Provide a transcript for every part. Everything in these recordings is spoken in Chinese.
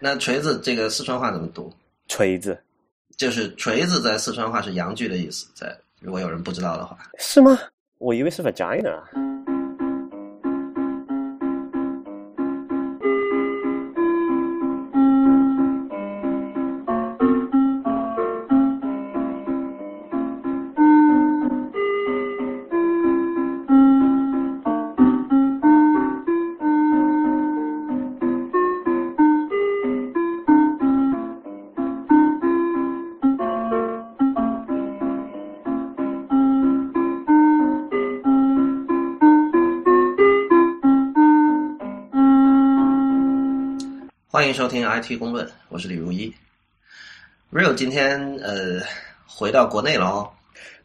那锤子这个四川话怎么读？锤子就是锤子在四川话是阳具的意思，在如果有人不知道的话，是吗？我以为是 vagina。欢迎收听 IT 公论，我是李如一。Real 今天呃回到国内了哦，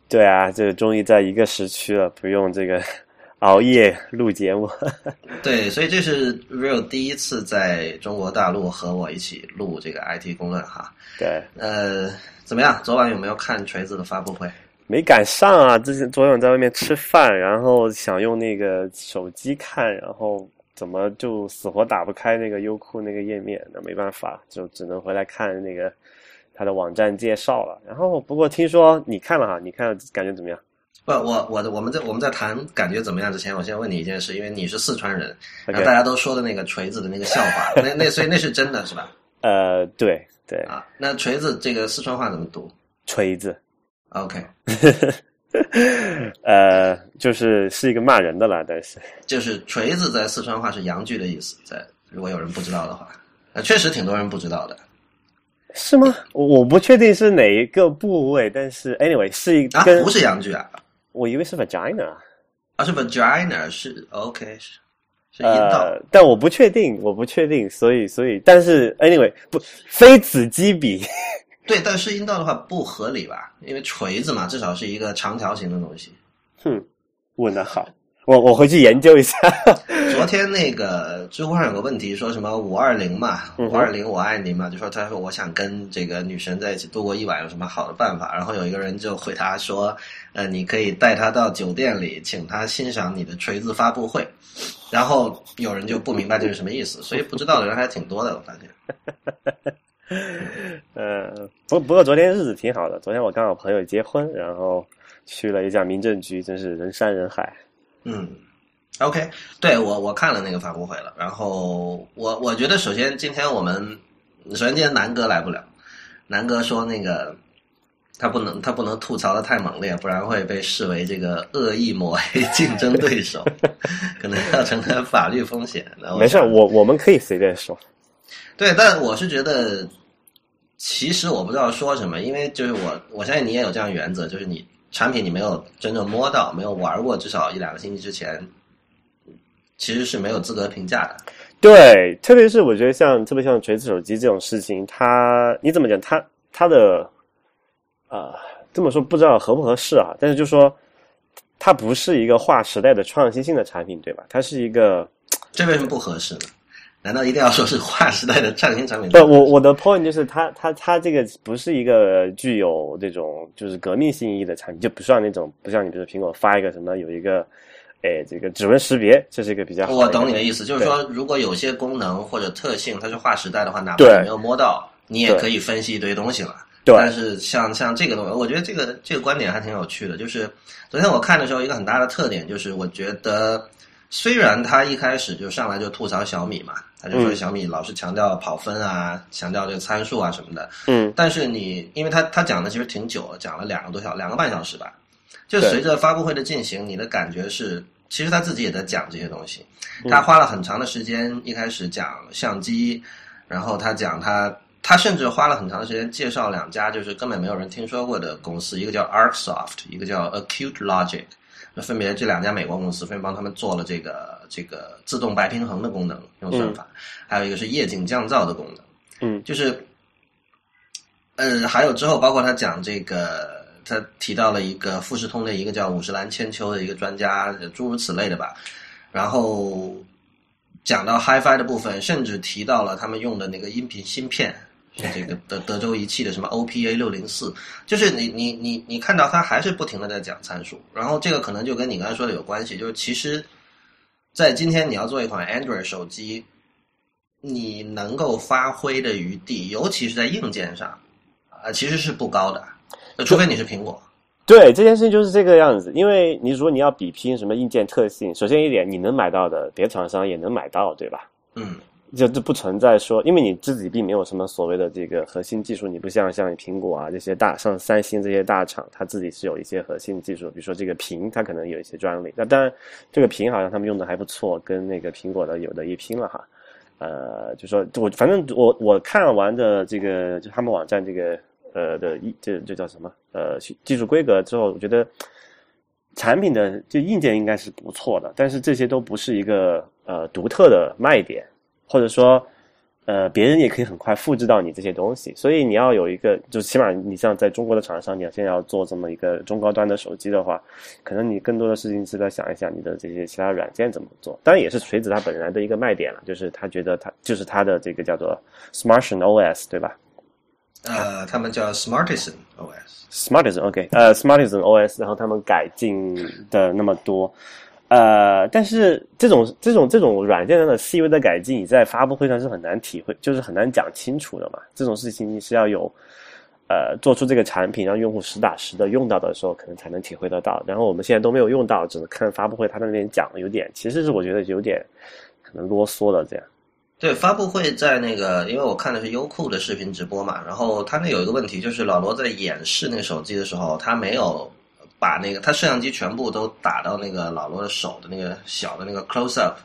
对啊，这终于在一个时区了，不用这个 熬夜录节目。对，所以这是 Real 第一次在中国大陆和我一起录这个 IT 公论哈。对，呃，怎么样？昨晚有没有看锤子的发布会？没赶上啊！之前昨晚在外面吃饭，然后想用那个手机看，然后怎么就死活打不开那个优酷那个页面？那没办法，就只能回来看那个他的网站介绍了。然后不过听说你看了哈，你看感觉怎么样？不，我我我们在我们在谈感觉怎么样之前，我先问你一件事，因为你是四川人，然后大家都说的那个锤子的那个笑话，那那所以那是真的是吧？呃，对对，啊，那锤子这个四川话怎么读锤子，？OK，呃，就是是一个骂人的啦，但是就是锤子在四川话是阳具的意思，在如果有人不知道的话，呃，确实挺多人不知道的是吗？我我不确定是哪一个部位，但是 anyway 是一啊，不是阳具啊，我以为是 vagina。啊是 vagina 是 OK 是是阴道。呃，但我不确定，我不确定，所以所以，但是 anyway 不非此即彼，对，但是阴道的话不合理吧？因为锤子嘛，至少是一个长条形的东西。哼，问的好，我我回去研究一下。昨天那个知乎上有个问题，说什么五二零嘛，五二零我爱你嘛，就说他说我想跟这个女神在一起度过一晚，有什么好的办法？然后有一个人就回答说，呃，你可以带她到酒店里，请她欣赏你的锤子发布会。然后有人就不明白这是什么意思，所以不知道的人还挺多的，我发现。呃，不不过昨天日子挺好的，昨天我刚好朋友结婚，然后去了一家民政局，真是人山人海。嗯，OK，对我我看了那个发布会了，然后我我觉得首先今天我们首先今天南哥来不了，南哥说那个他不能他不能吐槽的太猛烈，不然会被视为这个恶意抹黑竞争对手，可能要承担法律风险。没事，我我们可以随便说。对，但我是觉得，其实我不知道说什么，因为就是我我相信你也有这样的原则，就是你产品你没有真正摸到，没有玩过，至少一两个星期之前，其实是没有资格评价的。对，特别是我觉得像特别像锤子手机这种事情，它你怎么讲？它它的啊、这么说不知道合不合适啊，但是就说它不是一个划时代的创新性的产品，对吧？它是一个这为什么不合适呢？难道一定要说是划时代的创新产品？不，我我的 point 就是它它它这个不是一个具有这种就是革命性意义的产品，就不像那种不像你比如说苹果发一个什么有一个哎这个指纹识别，这是一个比较好的我懂你的意思，就是说，如果有些功能或者特性它是划时代的话，哪怕你没有摸到，你也可以分析一堆东西了。对但是像像这个东西，我觉得这个这个观点还挺有趣的。就是昨天我看的时候，一个很大的特点就是，我觉得虽然他一开始就上来就吐槽小米嘛，他就说嗯小米老是强调跑分啊，强调这个参数啊什么的。嗯但是你，因为他他讲的其实挺久了，讲了两个多小两个半小时吧。就随着发布会的进行，你的感觉是，其实他自己也在讲这些东西。嗯他花了很长的时间，一开始讲相机，然后他讲他，他甚至花了很长的时间介绍两家就是根本没有人听说过的公司，一个叫 ArcSoft，一个叫 Acute Logic。那分别这两家美国公司分别帮他们做了这个这个自动白平衡的功能，用算法，还有一个是夜景降噪的功能。嗯就是，呃，还有之后，包括他讲这个，他提到了一个富士通的一个叫五十岚千秋的一个专家，诸如此类的吧。然后讲到 HiFi 的部分，甚至提到了他们用的那个音频芯片，是这个德德州仪器的什么 OPA 六零四，就是你你你你看到它还是不停的在讲参数，然后这个可能就跟你刚才说的有关系，就是其实，在今天你要做一款 Android 手机。你能够发挥的余地，尤其是在硬件上，啊、其实是不高的，除非你是苹果。对这件事情就是这个样子，因为你如果你要比拼什么硬件特性，首先一点你能买到的，别的厂商也能买到，对吧？嗯，就这不存在说，因为你自己并没有什么所谓的这个核心技术，你不像像苹果啊这些大，像三星这些大厂，它自己是有一些核心技术，比如说这个屏，它可能有一些专利。那当然，这个屏好像他们用的还不错，跟那个苹果的有的一拼了哈。呃，就说我反正我我看完的这个就他们网站这个呃的一这这叫什么呃技术规格之后，我觉得产品的就硬件应该是不错的，但是这些都不是一个呃独特的卖点，或者说呃别人也可以很快复制到你这些东西，所以你要有一个，就起码你像在中国的厂商，你要现在要做这么一个中高端的手机的话，可能你更多的事情是在想一想你的这些其他软件怎么做，当然也是锤子它本来的一个卖点了，就是他觉得它就是它的这个叫做 Smartisan OS 对吧？呃，他们叫 Smartisan OS。Smartisan OK，呃，Smartisan OS，然后他们改进的那么多，呃，但是这种这种这种软件上的细微的改进，你在发布会上是很难体会，就是很难讲清楚的嘛。这种事情你是要有呃做出这个产品，让用户实打实的用到的时候，可能才能体会得到。然后我们现在都没有用到，只能看发布会他那边讲，有点其实是我觉得有点可能啰嗦了这样。对，发布会在那个，因为我看的是优酷的视频直播嘛，然后他那有一个问题，就是老罗在演示那个手机的时候，他没有把那个他摄像机全部都打到那个老罗的手的那个小的那个 close up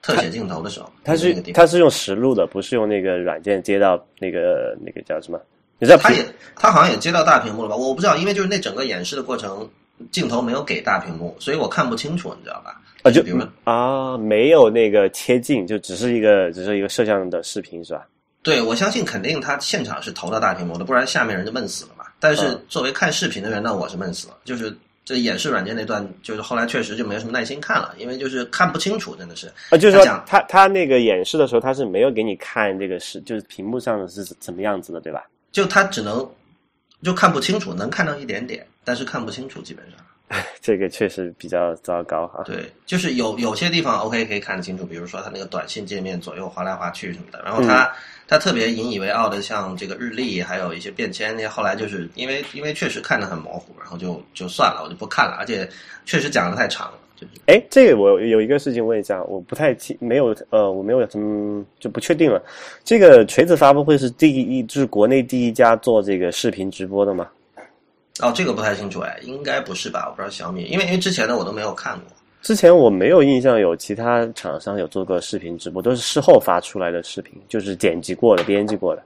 特写镜头的时候，他是那个地方它是用实录的，不是用那个软件接到那个那个叫什么？你知道他也他好像也接到大屏幕了吧？我不知道，因为就是那整个演示的过程，镜头没有给大屏幕，所以我看不清楚，你知道吧？啊，就比如说啊，没有那个切近，就只是一个只是一个摄像的视频是吧？对，我相信肯定他现场是投到大屏幕的，不然下面人就闷死了嘛。但是嗯作为看视频的人，那我是闷死了。就是这演示软件那段，就是后来确实就没有什么耐心看了，因为就是看不清楚，真的是。啊，就是说他讲他他那个演示的时候，他是没有给你看这个是就是屏幕上的是怎么样子的，对吧？就他只能就看不清楚，能看到一点点，但是看不清楚，基本上。这个确实比较糟糕哈。对，就是有有些地方 OK 可以看得清楚，比如说它那个短信界面左右滑来滑去什么的。然后它、它特别引以为傲的，像这个日历，还有一些便签，那些后来就是因为因为确实看得很模糊，然后就就算了，我就不看了。而且确实讲的太长了，就是哎，这个我有一个事情问一下，我不太清，没有呃，我没有什么就不确定了。这个锤子发布会是第一，就是国内第一家做这个视频直播的吗？哦，这个不太清楚哎，应该不是吧？我不知道小米，因为因为之前的我都没有看过。之前我没有印象有其他厂商有做过视频直播，都是事后发出来的视频，就是剪辑过的、编辑过的。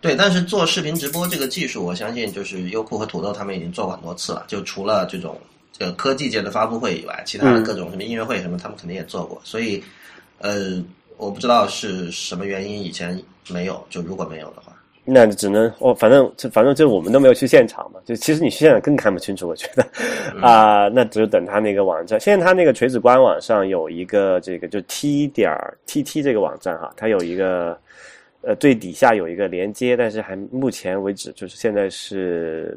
对，但是做视频直播这个技术，我相信就是优酷和土豆他们已经做过很多次了。就除了这种这个科技界的发布会以外，其他的各种什么音乐会什么，他们肯定也做过。所以，呃，我不知道是什么原因以前没有，就如果没有的话，那只能哦，反正这反正就我们都没有去现场嘛，就其实你去现场更看不清楚，我觉得 啊、那只有等他那个网站。现在他那个锤子官网上有一个这个就 t 点儿 tt 这个网站哈，它有一个呃最底下有一个连接，但是还目前为止就是现在是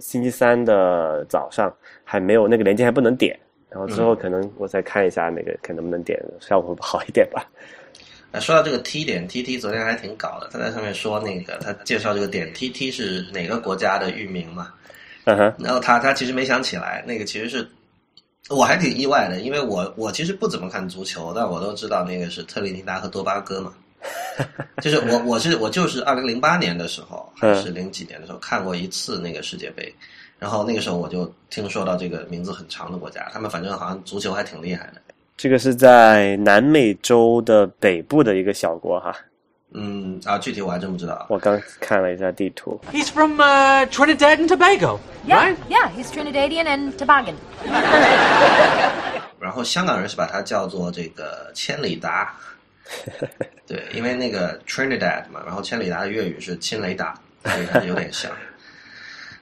星期三的早上还没有那个连接还不能点，然后之后可能我再看一下那个看能不能点，效果会好一点吧。呃，说到这个 T 点 TT，昨天还挺搞的。他在上面说那个，他介绍这个点 TT 是哪个国家的域名嘛？嗯哼，然后他他其实没想起来，那个其实是我还挺意外的，因为我我其实不怎么看足球，但我都知道那个是特立尼达和多巴哥嘛。就是我我是我就是二零零八年的时候还是零几年的时候看过一次那个世界杯，然后那个时候我就听说到这个名字很长的国家，他们反正好像足球还挺厉害的。这个是在南美洲的北部的一个小国哈。嗯啊，具体我还真不知道。我刚看了一下地图，He's from uh, Trinidad and Tobago, Yeah, right? yeah, he's Trinidadian and Tobagan. 然后香港人是把它叫做这个千里达，对，因为那个 Trinidad 嘛，然后千里达的粤语是亲雷达，所以它有点像。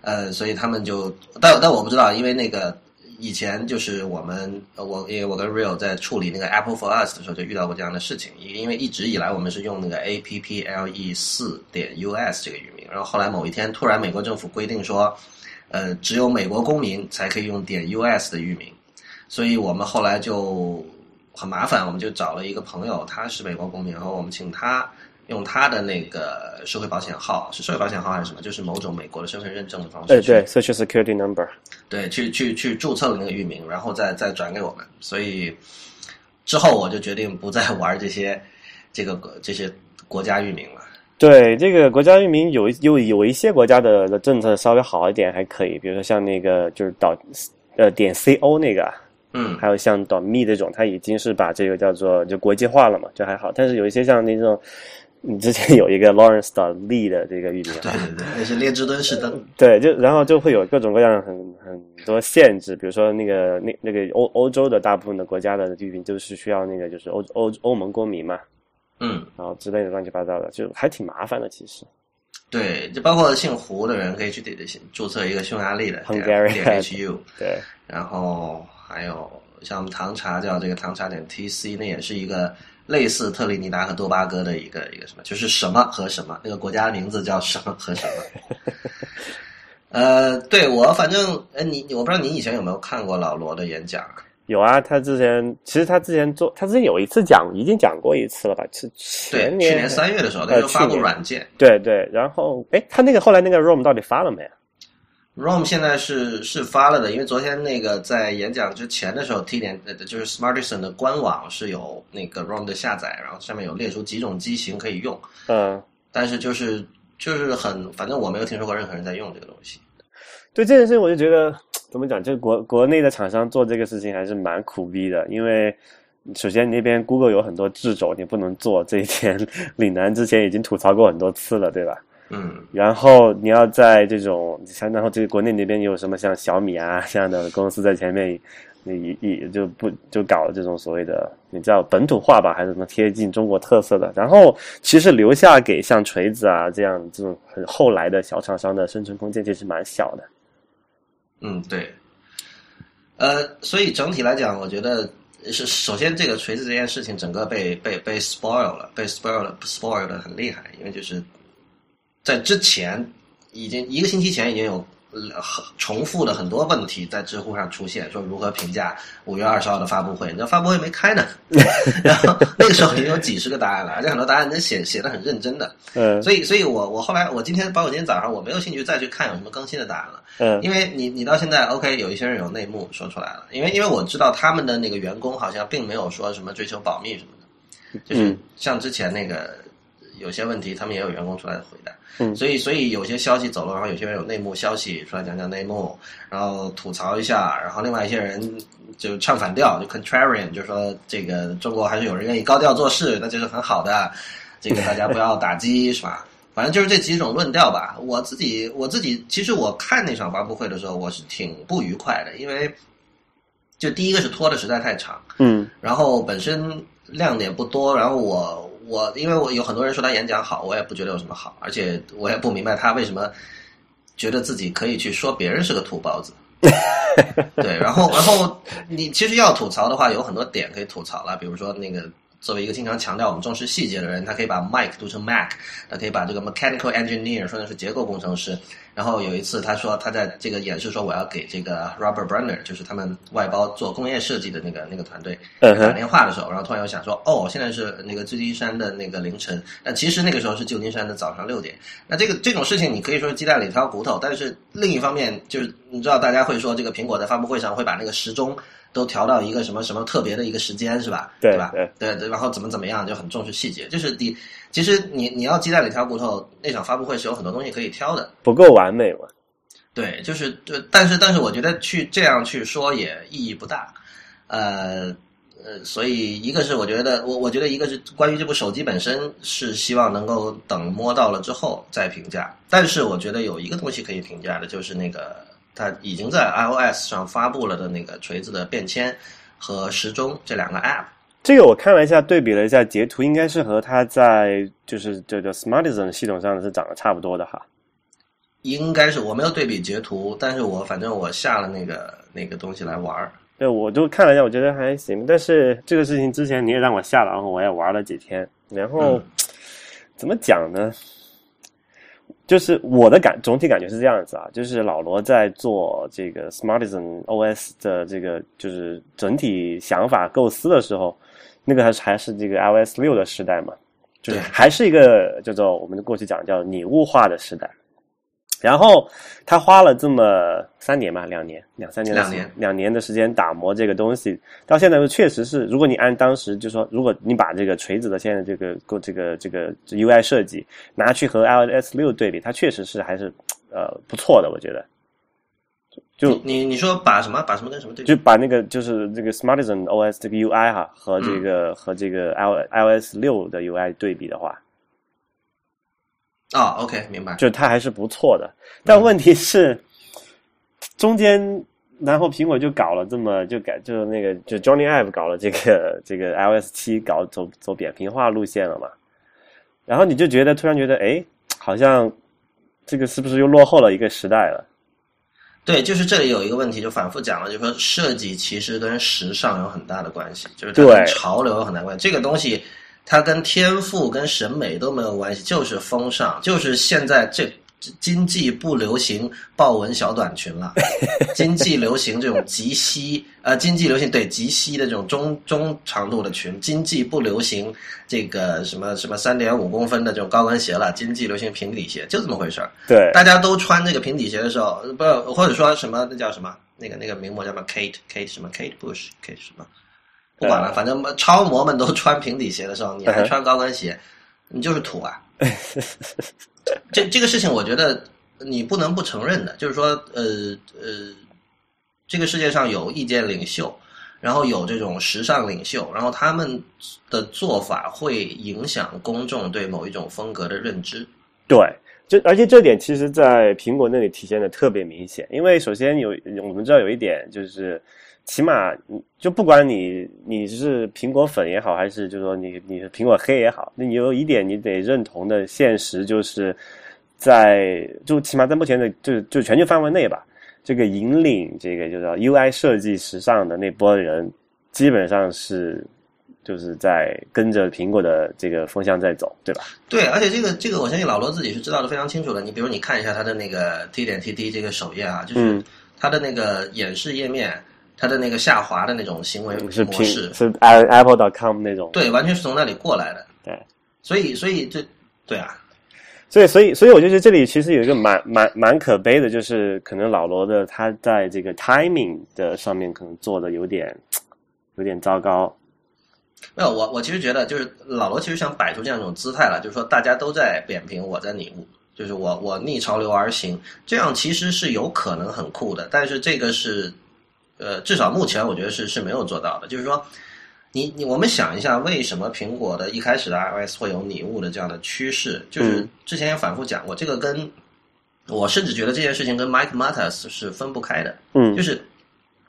呃，所以他们就，但但我不知道，因为那个以前就是我们，我因为我跟 Real 在处理那个 Apple for Us 的时候就遇到过这样的事情，因因为一直以来我们是用那个 A P P L E 四点 U S 这个域名，然后后来某一天突然美国政府规定说，呃，只有美国公民才可以用点 U S 的域名。所以我们后来就很麻烦，我们就找了一个朋友，他是美国公民，然后我们请他用他的那个社会保险号，是社会保险号还是什么？就是某种美国的身份认证的方式去，对对，Social Security Number。对，去去去注册了那个域名，然后再再转给我们。所以之后我就决定不再 玩这些这个这些国家域名了。对这个国家域名有有有一些国家的的政策稍微好一点，还可以，比如说像那个就是导呃点 co 那个，嗯，还有像 .me 这种，它已经是把这个叫做就国际化了嘛，就还好。但是有一些像那种，你之前有一个 Lawrence 的 .lee 的这个域名，对对对，那是列支敦士登。对，就然后就会有各种各样很很多限制，比如说那个那那个欧欧洲的大部分的国家的域名就是需要那个就是欧欧欧盟公民嘛，嗯，然后之类的乱七八糟的，就还挺麻烦的其实。对，就包括姓胡的人可以去得得注册一个匈牙利的 Hungarian 点 HU，对，然后还有像我们唐茶叫这个唐茶点 TC，那也是一个类似特立尼达和多巴哥的一个一个什么，就是什么和什么，那个国家名字叫什么和什么。呃，对我反正，呃，你我不知道你以前有没有看过老罗的演讲啊？有啊，他之前其实他之前做，他之前有一次讲，已经讲过一次了吧？是对，前去年三月的时候，他就发布软件。对对，然后哎，他那个后来那个 ROM 到底发了没？ROM 现在是是发了的，因为昨天那个在演讲之前的时候，T 点呃就是 Smartisan 的官网是有那个 ROM 的下载，然后上面有列出几种机型可以用，嗯，但是就是就是很，反正我没有听说过任何人在用这个东西。对这件事情，我就觉得怎么讲，就国国内的厂商做这个事情还是蛮苦逼的，因为首先你那边 Google 有很多掣肘，你不能做这一点，岭南之前已经吐槽过很多次了，对吧？嗯，然后你要在这种，像然后这个国内那边有什么像小米啊这样的公司在前面，你一就不就搞这种所谓的你知道本土化吧，还是什么贴近中国特色的？然后其实留下给像锤子啊这样这种很后来的小厂商的生存空间其实蛮小的。嗯，对。呃，所以整体来讲，我觉得是首先这个锤子这件事情，整个被被被 spoil 了，被 spoil 了，spoil 的很厉害，因为就是在之前已经一个星期前已经有呃很重复的很多问题在知乎上出现，说如何评价五月二十号的发布会，你知道发布会没开呢，然后那个时候已经有几十个答案了，而且很多答案都写写的很认真的，嗯。所以所以我我后来我今天包括今天早上我没有兴趣再去看有什么更新的答案了。嗯。因为你你到现在 OK，有一些人有内幕说出来了，因为因为我知道他们的那个员工好像并没有说什么追求保密什么的，就是嗯像之前那个有些问题，他们也有员工出来回答，嗯所以所以有些消息走了，然后有些人有内幕消息出来讲讲内幕，然后吐槽一下，然后另外一些人就唱反调，就 contrarian，就说这个中国还是有人愿意高调做事，那就是很好的，这个大家不要打击是吧？反正就是这几种论调吧。我自己我自己，其实我看那场发布会的时候，我是挺不愉快的，因为就第一个是拖的实在太长，嗯然后本身亮点不多，然后我我因为我有很多人说他演讲好，我也不觉得有什么好，而且我也不明白他为什么觉得自己可以去说别人是个土包子。对，然后然后你其实要吐槽的话，有很多点可以吐槽了，比如说那个。作为一个经常强调我们重视细节的人，他可以把 Mike 读成 Mac，他可以把这个 mechanical engineer 说成是结构工程师。然后有一次他说他在这个演示说我要给这个 Robert Brenner，就是他们外包做工业设计的那个那个团队打电话的时候，然后突然又想说哦，现在是那个旧金山的那个凌晨，但其实那个时候是旧金山的早上六点。那这个这种事情你可以说是鸡蛋里挑骨头，但是另一方面就是你知道大家会说这个苹果在发布会上会把那个时钟。都调到一个什么什么特别的一个时间是吧？吧？对吧对对，然后怎么怎么样就很重视细节。就是你其实你你要鸡蛋里挑骨头，那场发布会是有很多东西可以挑的。不够完美嘛。对，就是对，但是但是我觉得去这样去说也意义不大。呃呃，所以一个是我觉得我我觉得一个是关于这部手机本身是希望能够等摸到了之后再评价，但是我觉得有一个东西可以评价的就是那个。它已经在 iOS 上发布了的那个锤子的便签和时钟这两个 App，这个我看了一下，对比了一下截图，应该是和它在就是这个 Smartisan 系统上是长得差不多的哈。应该是我没有对比截图，但是我反正我下了那个那个东西来玩儿。对，我就看了一下，我觉得还行。但是这个事情之前你也让我下了，然后我也玩了几天，然后、嗯怎么讲呢？就是我的感总体感觉是这样子啊，就是老罗在做这个 Smartisan OS 的这个就是整体想法构思的时候，那个还是还是这个 iOS 六的时代嘛，就是还是一个叫做我们过去讲叫拟物化的时代。然后他花了这么三年吧，两年、两三年两年两年的时间打磨这个东西，到现在确实是，如果你按当时就说，如果你把这个锤子的现在这个过这个这个 UI 设计拿去和 iOS 六对比，它确实是还是呃不错的，我觉得。就你你你说把什么把什么跟什么对比？就把那个就是这个 Smartisan OS 这个 UI 哈和这个、和这个 i iOS 六的 UI 对比的话，啊、o k 明白。就它还是不错的。但问题是，中间然后苹果就搞了这么就改就是那个就 Johnny Ive 搞了这个这个 iOS 七搞走走扁平化路线了嘛，然后你就觉得突然觉得哎，好像这个是不是又落后了一个时代了？对，就是这里有一个问题，就反复讲了，就是说设计其实跟时尚有很大的关系，就是它跟对潮流有很大关系。这个东西它跟天赋、跟审美都没有关系，就是风尚，就是现在这经济不流行豹纹小短裙了，经济流行这种及膝，呃，经济流行对及膝的这种中中长度的裙，经济不流行这个什么什么三点五公分的这种高跟鞋了，经济流行平底鞋，就这么回事儿。对，大家都穿这个平底鞋的时候，不或者说什么那叫什么那个那个名模叫什么？Kate Kate 什么？Kate Bush Kate 什么，不管了，呃反正超模们都穿平底鞋的时候，你还穿高跟鞋，你就是土啊！这这个事情，我觉得你不能不承认的，就是说，呃呃，这个世界上有意见领袖，然后有这种时尚领袖，然后他们的做法会影响公众对某一种风格的认知。对，这而且这点其实，在苹果那里体现的特别明显。因为首先有我们知道有一点就是，起码你就不管你你是苹果粉也好，还是就是说你你是苹果黑也好，那你有一点你得认同的现实就是在就起码在目前的就就全球范围内吧，这个引领这个就是 UI 设计时尚的那波人，基本上是。就是在跟着苹果的这个风向在走，对吧？对，而且这个这个，我相信老罗自己是知道的非常清楚的。你比如你看一下他的那个 T 点 T D 这个首页啊，就是嗯他的那个演示页面，它的那个下滑的那种行为模式，是 Apple.com 那种，对，完全是从那里过来的。对，所以所以这对啊，所以，所以，所以，我就觉得这里其实有一个蛮蛮蛮可悲的，就是可能老罗的他在这个 timing 的上面可能做的有点 有点糟糕。没有我我其实觉得就是老罗其实想摆出这样一种姿态了，就是说大家都在扁平，我在拟物。就是我我逆潮流而行，这样其实是有可能很酷的，但是这个是，呃，至少目前我觉得是是没有做到的。就是说，你你我们想一下，为什么苹果的一开始的 iOS 会有拟物的这样的趋势？就是嗯之前也反复讲过，这个跟我甚至觉得这件事情跟 Mike Matas 是分不开的。嗯就是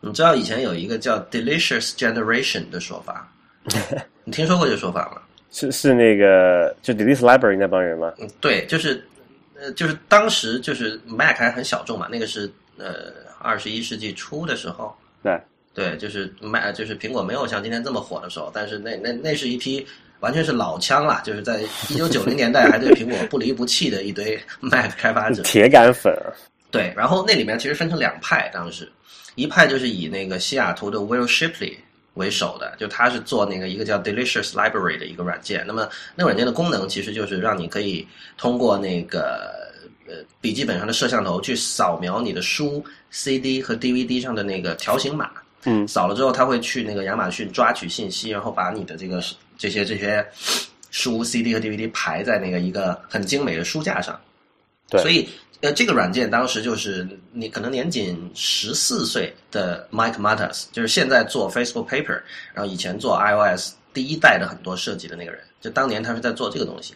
你知道以前有一个叫 “delicious generation” 的说法，你听说过这个说法吗？是是那个就 Delicious Library 那帮人吗？嗯，对，就是呃，就是当时就是 Mac 还很小众嘛，那个是呃二十一世纪初的时候，对，对，就是 Mac 就是苹果没有像今天这么火的时候，但是那那那是一批完全是老枪了，就是在一九九零年代还对苹果不离不弃的一堆 Mac 开发者。铁杆粉啊。对，然后那里面其实分成两派，当时一派就是以那个西雅图的 Will Shipley 为首的，就他是做那个一个叫 Delicious Library 的一个软件。那么那个软件的功能其实就是让你可以通过那个呃笔记本上的摄像头去扫描你的书、CD 和 DVD 上的那个条形码。嗯扫了之后，他会去那个亚马逊抓取信息，然后把你的这个这些这些书、CD 和 DVD 排在那个一个很精美的书架上。对所以呃，这个软件当时就是你可能年仅十四岁的 Mike Matas，就是现在做 Facebook Paper，然后以前做 iOS 第一代的很多设计的那个人，就当年他是在做这个东西。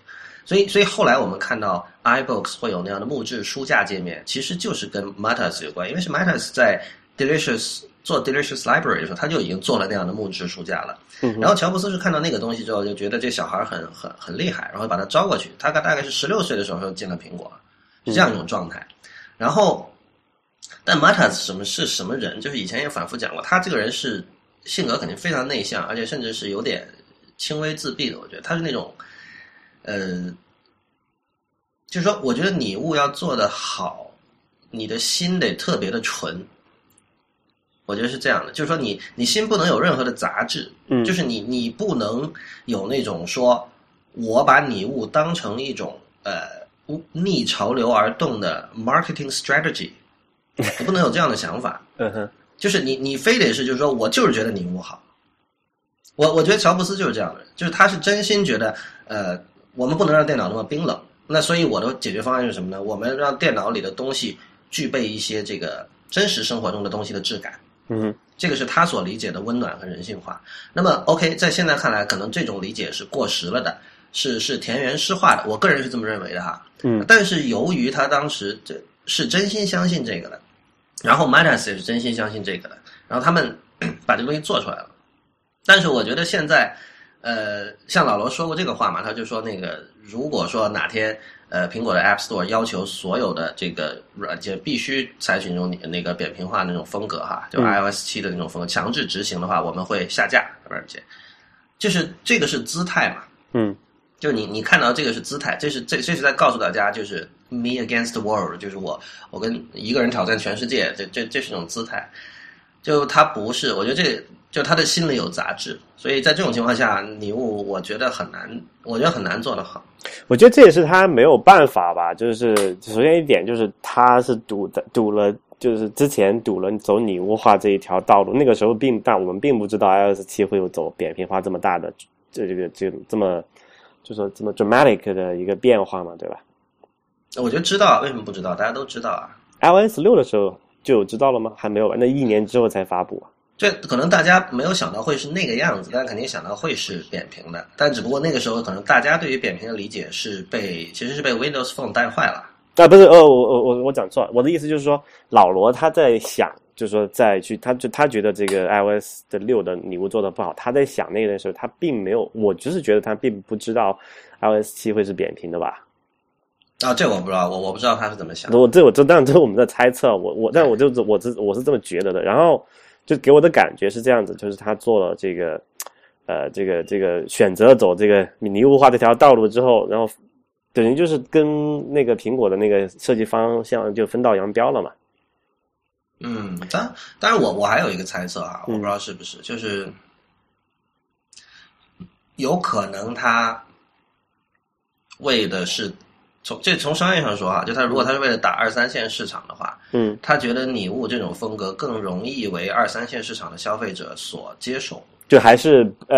所以，所以后来我们看到 iBooks 会有那样的木质书架界面，其实就是跟 Matas 有关，因为是 Matas 在 Delicious 做 Delicious Library 的时候，他就已经做了那样的木质书架了。嗯然后乔布斯是看到那个东西之后，就觉得这小孩很很很厉害，然后把他招过去。他大概是十六岁的时候就进了苹果，是这样一种状态。然后，但 Matas 什么是什么人？就是以前也反复讲过，他这个人是性格肯定非常内向，而且甚至是有点轻微自闭的。我觉得他是那种，呃，就是说，我觉得礼物要做的好，你的心得特别的纯。我觉得是这样的，就是说你你心不能有任何的杂质，嗯就是你你不能有那种说我把礼物当成一种呃逆潮流而动的 marketing strategy，你不能有这样的想法。嗯哼，就是你你非得是就是说我就是觉得礼物好，我我觉得乔布斯就是这样的人，就是他是真心觉得呃我们不能让电脑那么冰冷，那所以我的解决方案是什么呢？我们让电脑里的东西具备一些这个真实生活中的东西的质感。嗯，这个是他所理解的温暖和人性化。那么，OK，在现在看来，可能这种理解是过时了的，是是田园诗化的。我个人是这么认为的哈。嗯但是由于他当时这是真心相信这个的，然后 Midas 也是真心相信这个的，然后他们 把这个东西做出来了。但是我觉得现在，呃，像老罗说过这个话嘛，他就说那个，如果说哪天呃苹果的 App Store 要求所有的这个软件必须采取那种那个扁平化那种风格哈，就嗯 iOS 七的那种风格，强制执行的话，我们会下架软件。就是这个是姿态嘛，嗯就是你你看到这个是姿态，这是这这是在告诉大家，就是 me against the world，就是我我跟一个人挑战全世界，这这这是一种姿态。就他不是，我觉得这就他的心里有杂质，所以在这种情况下，礼物我觉得很难，我觉得很难做得好。我觉得这也是他没有办法吧。就是首先一点就是他是赌的赌了，就是之前赌了走拟物化这一条道路。那个时候并但我们并不知道 iOS 七会有走扁平化这么大的这这个这这么就说这么 dramatic 的一个变化嘛，对吧我觉得知道，为什么不知道？大家都知道啊。？iOS 六的时候就有知道了吗？还没有吧？那一年之后才发布啊。这可能大家没有想到会是那个样子，但肯定想到会是扁平的。但只不过那个时候，可能大家对于扁平的理解是被其实是被 Windows Phone 带坏了。啊，不是，呃，我我我我讲错了，我的意思就是说，老罗他在想，就是说再去，他就他觉得这个 iOS 的六的礼物做的不好，他在想那个的时候，他并没有，我就是觉得他并不知道 iOS 七会是扁平的吧？啊，这我不知道，我我不知道他是怎么想的。我这我这当然这是我们的猜测，我我但我就我是我是这么觉得的，然后就给我的感觉是这样子，就是他做了这个呃这个这个选择走这个礼物化这条道路之后，然后等于就是跟那个苹果的那个设计方向就分道扬镳了嘛。嗯，当当然我我还有一个猜测啊，我嗯不知道是不是，就是有可能他为的是从这从商业上说啊，就他如果他是为了打二三线市场的话，嗯他觉得拟物这种风格更容易为二三线市场的消费者所接受。就还是呃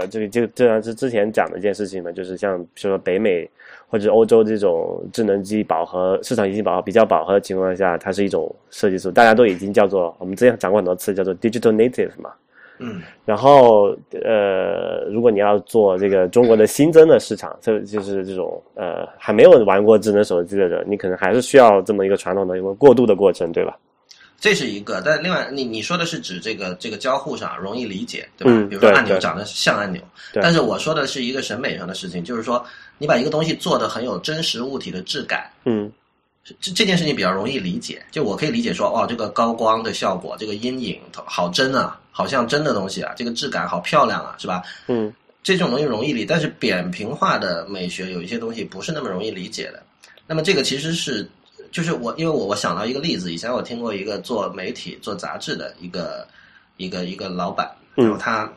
呃，这个就就像是之前讲的一件事情嘛，就是像比如说北美或者欧洲这种智能机饱和市场已经饱和比较饱和的情况下，它是一种设计术，大家都已经叫做我们之前讲过很多次叫做 digital native 嘛。嗯。然后呃，如果你要做这个中国的新增的市场，这就是这种呃还没有玩过智能手机的人，你可能还是需要这么一个传统的一个过渡的过程，对吧？这是一个，但另外，你你说的是指这个这个交互上容易理解，对吧？嗯比如说按钮长得像按钮，对。但是我说的是一个审美上的事情，就是说你把一个东西做的很有真实物体的质感，嗯这这件事情比较容易理解。就我可以理解说，哦，这个高光的效果，这个阴影好真啊，好像真的东西啊，这个质感好漂亮啊，是吧？嗯这种东西容易理，但是扁平化的美学有一些东西不是那么容易理解的。那么这个其实是，就是我因为我我想到一个例子，以前我听过一个做媒体做杂志的一个一个一个老板，嗯然后他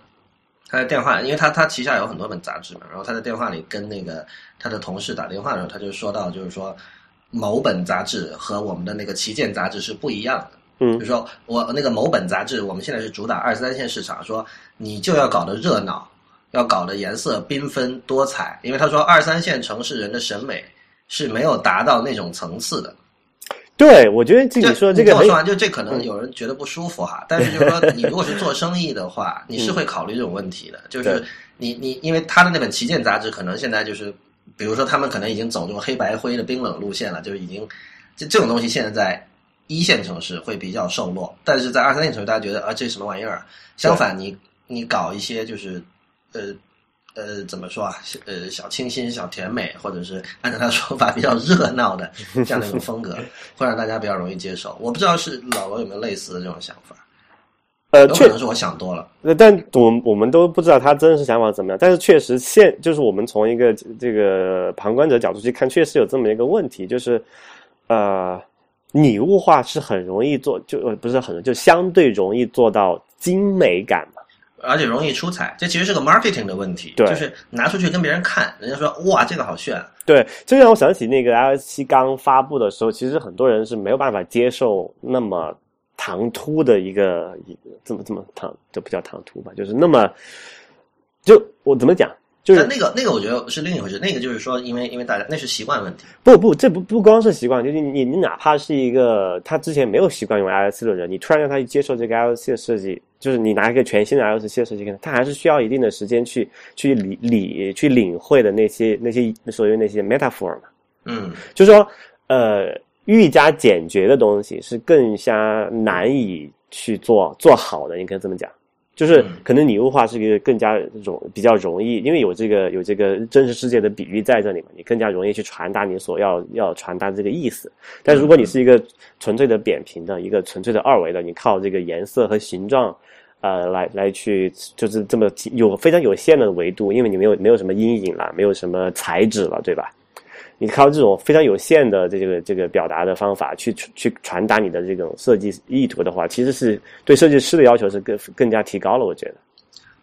他在电话，因为他他旗下有很多本杂志嘛，然后他在电话里跟那个他的同事打电话的时候，他就说到，就是说某本杂志和我们的那个旗舰杂志是不一样的。嗯比如说我那个某本杂志，我们现在是主打二三线市场，说你就要搞得热闹，要搞得颜色缤纷多彩，因为他说二三线城市人的审美是没有达到那种层次的。对，我觉得这就你说的这个我说完，就这可能有人觉得不舒服哈，但是就是说，你如果是做生意的话，你是会考虑这种问题的。就是你你，因为他的那本旗舰杂志，可能现在就是，比如说他们可能已经走这种黑白灰的冰冷路线了，就是已经这这种东西现在在一线城市会比较受落，但是在二三线城市，大家觉得啊这什么玩意儿啊？相反，你你搞一些就是呃。呃，怎么说啊？呃，小清新、小甜美，或者是按照他说法比较热闹的这样的一种风格，会让大家比较容易接受。我不知道是老罗有没有类似的这种想法。呃，确有可能是我想多了。那但我我们都不知道他真实想法怎么样，但是确实现就是我们从一个这个旁观者角度去看，确实有这么一个问题，就是呃，拟物化是很容易做，就呃不是很就相对容易做到精美感嘛。而且容易出彩，这其实是个 marketing 的问题，对就是拿出去跟别人看，人家说哇这个好炫，对，这让我想起那个 iOS 七刚发布的时候，其实很多人是没有办法接受那么唐突的一个，一怎么怎么唐，这不叫唐突吧，就是那么，就我怎么讲，就是但那个那个我觉得是另一回事，那个就是说因为因为大家那是习惯问题，不不，这不不光是习惯，就是你你哪怕是一个他之前没有习惯用 iOS 的人，你突然让他去接受这个 iOS 的设计，就是你拿一个全新的 iOS 七的设计给他，他还是需要一定的时间去去理理去领会的那些那些所谓那些 metaphor 嘛。嗯就是说，呃，愈加简洁的东西是更加难以去做做好的，你可以这么讲。就是嗯可能拟物化是一个更加容比较容易，因为有这个有这个真实世界的比喻在这里嘛，你更加容易去传达你所要要传达的这个意思。但如果你是一个纯粹的扁平的一个纯粹的二维的，你靠这个颜色和形状。呃，来来去就是这么有非常有限的维度，因为你没有没有什么阴影了，没有什么材质了，对吧？你靠这种非常有限的这个这个表达的方法去去传达你的这种设计意图的话，其实是对设计师的要求是更更加提高了。我觉得，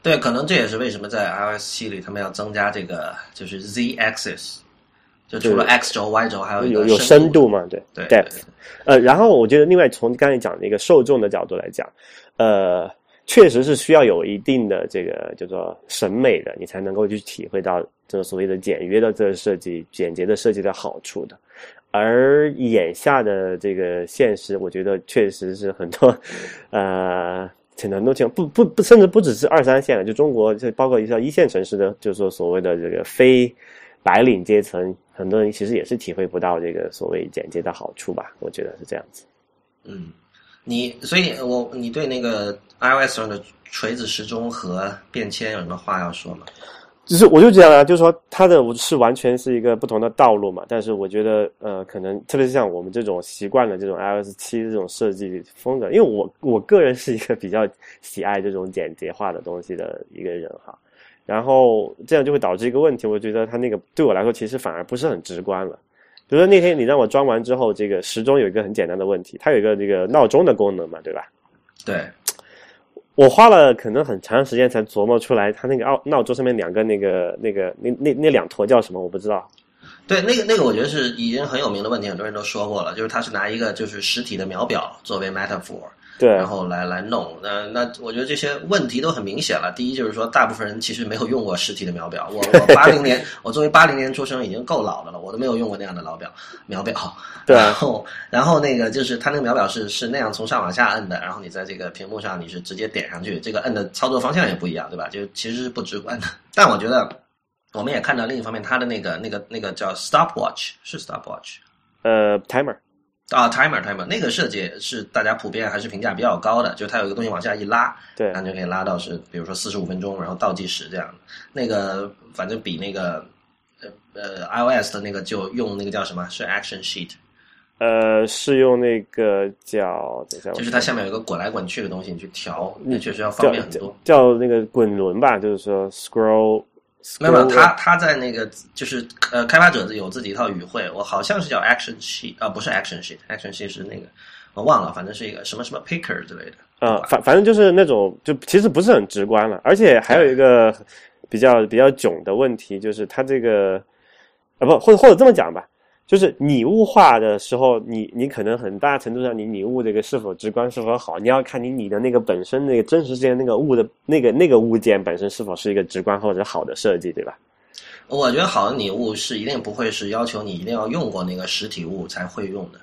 对，可能这也是为什么在 iOS 七里他们要增加这个就是 Z axis，就除了 X 轴、Y 轴，还有有有深深度嘛？对对对，depth。呃，然后我觉得另外从刚才讲的一个受众的角度来讲，呃，确实是需要有一定的这个叫做审美的，你才能够去体会到这个所谓的简约的这个设计、简洁的设计的好处的。而眼下的这个现实，我觉得确实是很多，呃，很多情况不不不，甚至不只是二三线了，就中国，就包括一些一线城市的，就是说所谓的这个非白领阶层，很多人其实也是体会不到这个所谓简洁的好处吧？我觉得是这样子。嗯，你所以我你对那个 iOS 上的锤子时钟和便签有什么话要说吗？就是我就这样啊，就是说它的是完全是一个不同的道路嘛。但是我觉得呃，可能特别是像我们这种习惯了这种 iOS 七这种设计风格，因为我我个人是一个比较喜爱这种简洁化的东西的一个人哈。然后这样就会导致一个问题，我觉得它那个对我来说其实反而不是很直观了。比如说那天你让我装完之后，这个时钟有一个很简单的问题，它有一个这个闹钟的功能嘛，对吧？对，我花了可能很长时间才琢磨出来，它那个闹闹钟上面两个那个那个那那那两坨叫什么，我不知道。对，那个那个，我觉得是已经很有名的问题，很多人都说过了，就是他是拿一个就是实体的秒表作为 metaphor，对，然后来来弄。那那我觉得这些问题都很明显了。第一就是说，大部分人其实没有用过实体的秒表。我我 八零年，我作为八零年出生已经够老的了，我都没有用过那样的老表秒表。对 啊然后然后那个就是它那个秒表是是那样从上往下摁的，然后你在这个屏幕上你是直接点上去，这个摁的操作方向也不一样，对吧？就其实是不直观的。但我觉得我们也看到另一方面，它的那个那个那个叫 stopwatch 是 stopwatch。呃，timer，啊，timer timer 那个设计是大家普遍还是评价比较高的，就是它有一个东西往下一拉，对然后就可以拉到是比如说四十五分钟，然后倒计时这样。那个反正比那个呃呃 iOS 的那个就用那个叫什么是 Action Sheet，呃，是用那个叫等一下，就是它下面有一个滚来滚去的东西，你去调，嗯那确实要方便很多。叫那个滚轮吧，就是说 scroll，没有，没有它它在那个就是呃，开发者有自己一套语汇，我好像是叫 Action Sheet 啊，不是 Action Sheet，Action Sheet 是那个我忘了，反正是一个什么什么 Picker 之类的。啊，反反正就是那种，就其实不是很直观了，而且还有一个比较比较囧的问题，就是它这个，啊不，或者或者这么讲吧，就是拟物化的时候，你你可能很大程度上，你拟物这个是否直观是否好，你要看你拟的那个本身那个真实世界那个物的那个那个物件本身是否是一个直观或者好的设计，对吧？我觉得好的拟物是一定不会是要求你一定要用过那个实体物才会用的。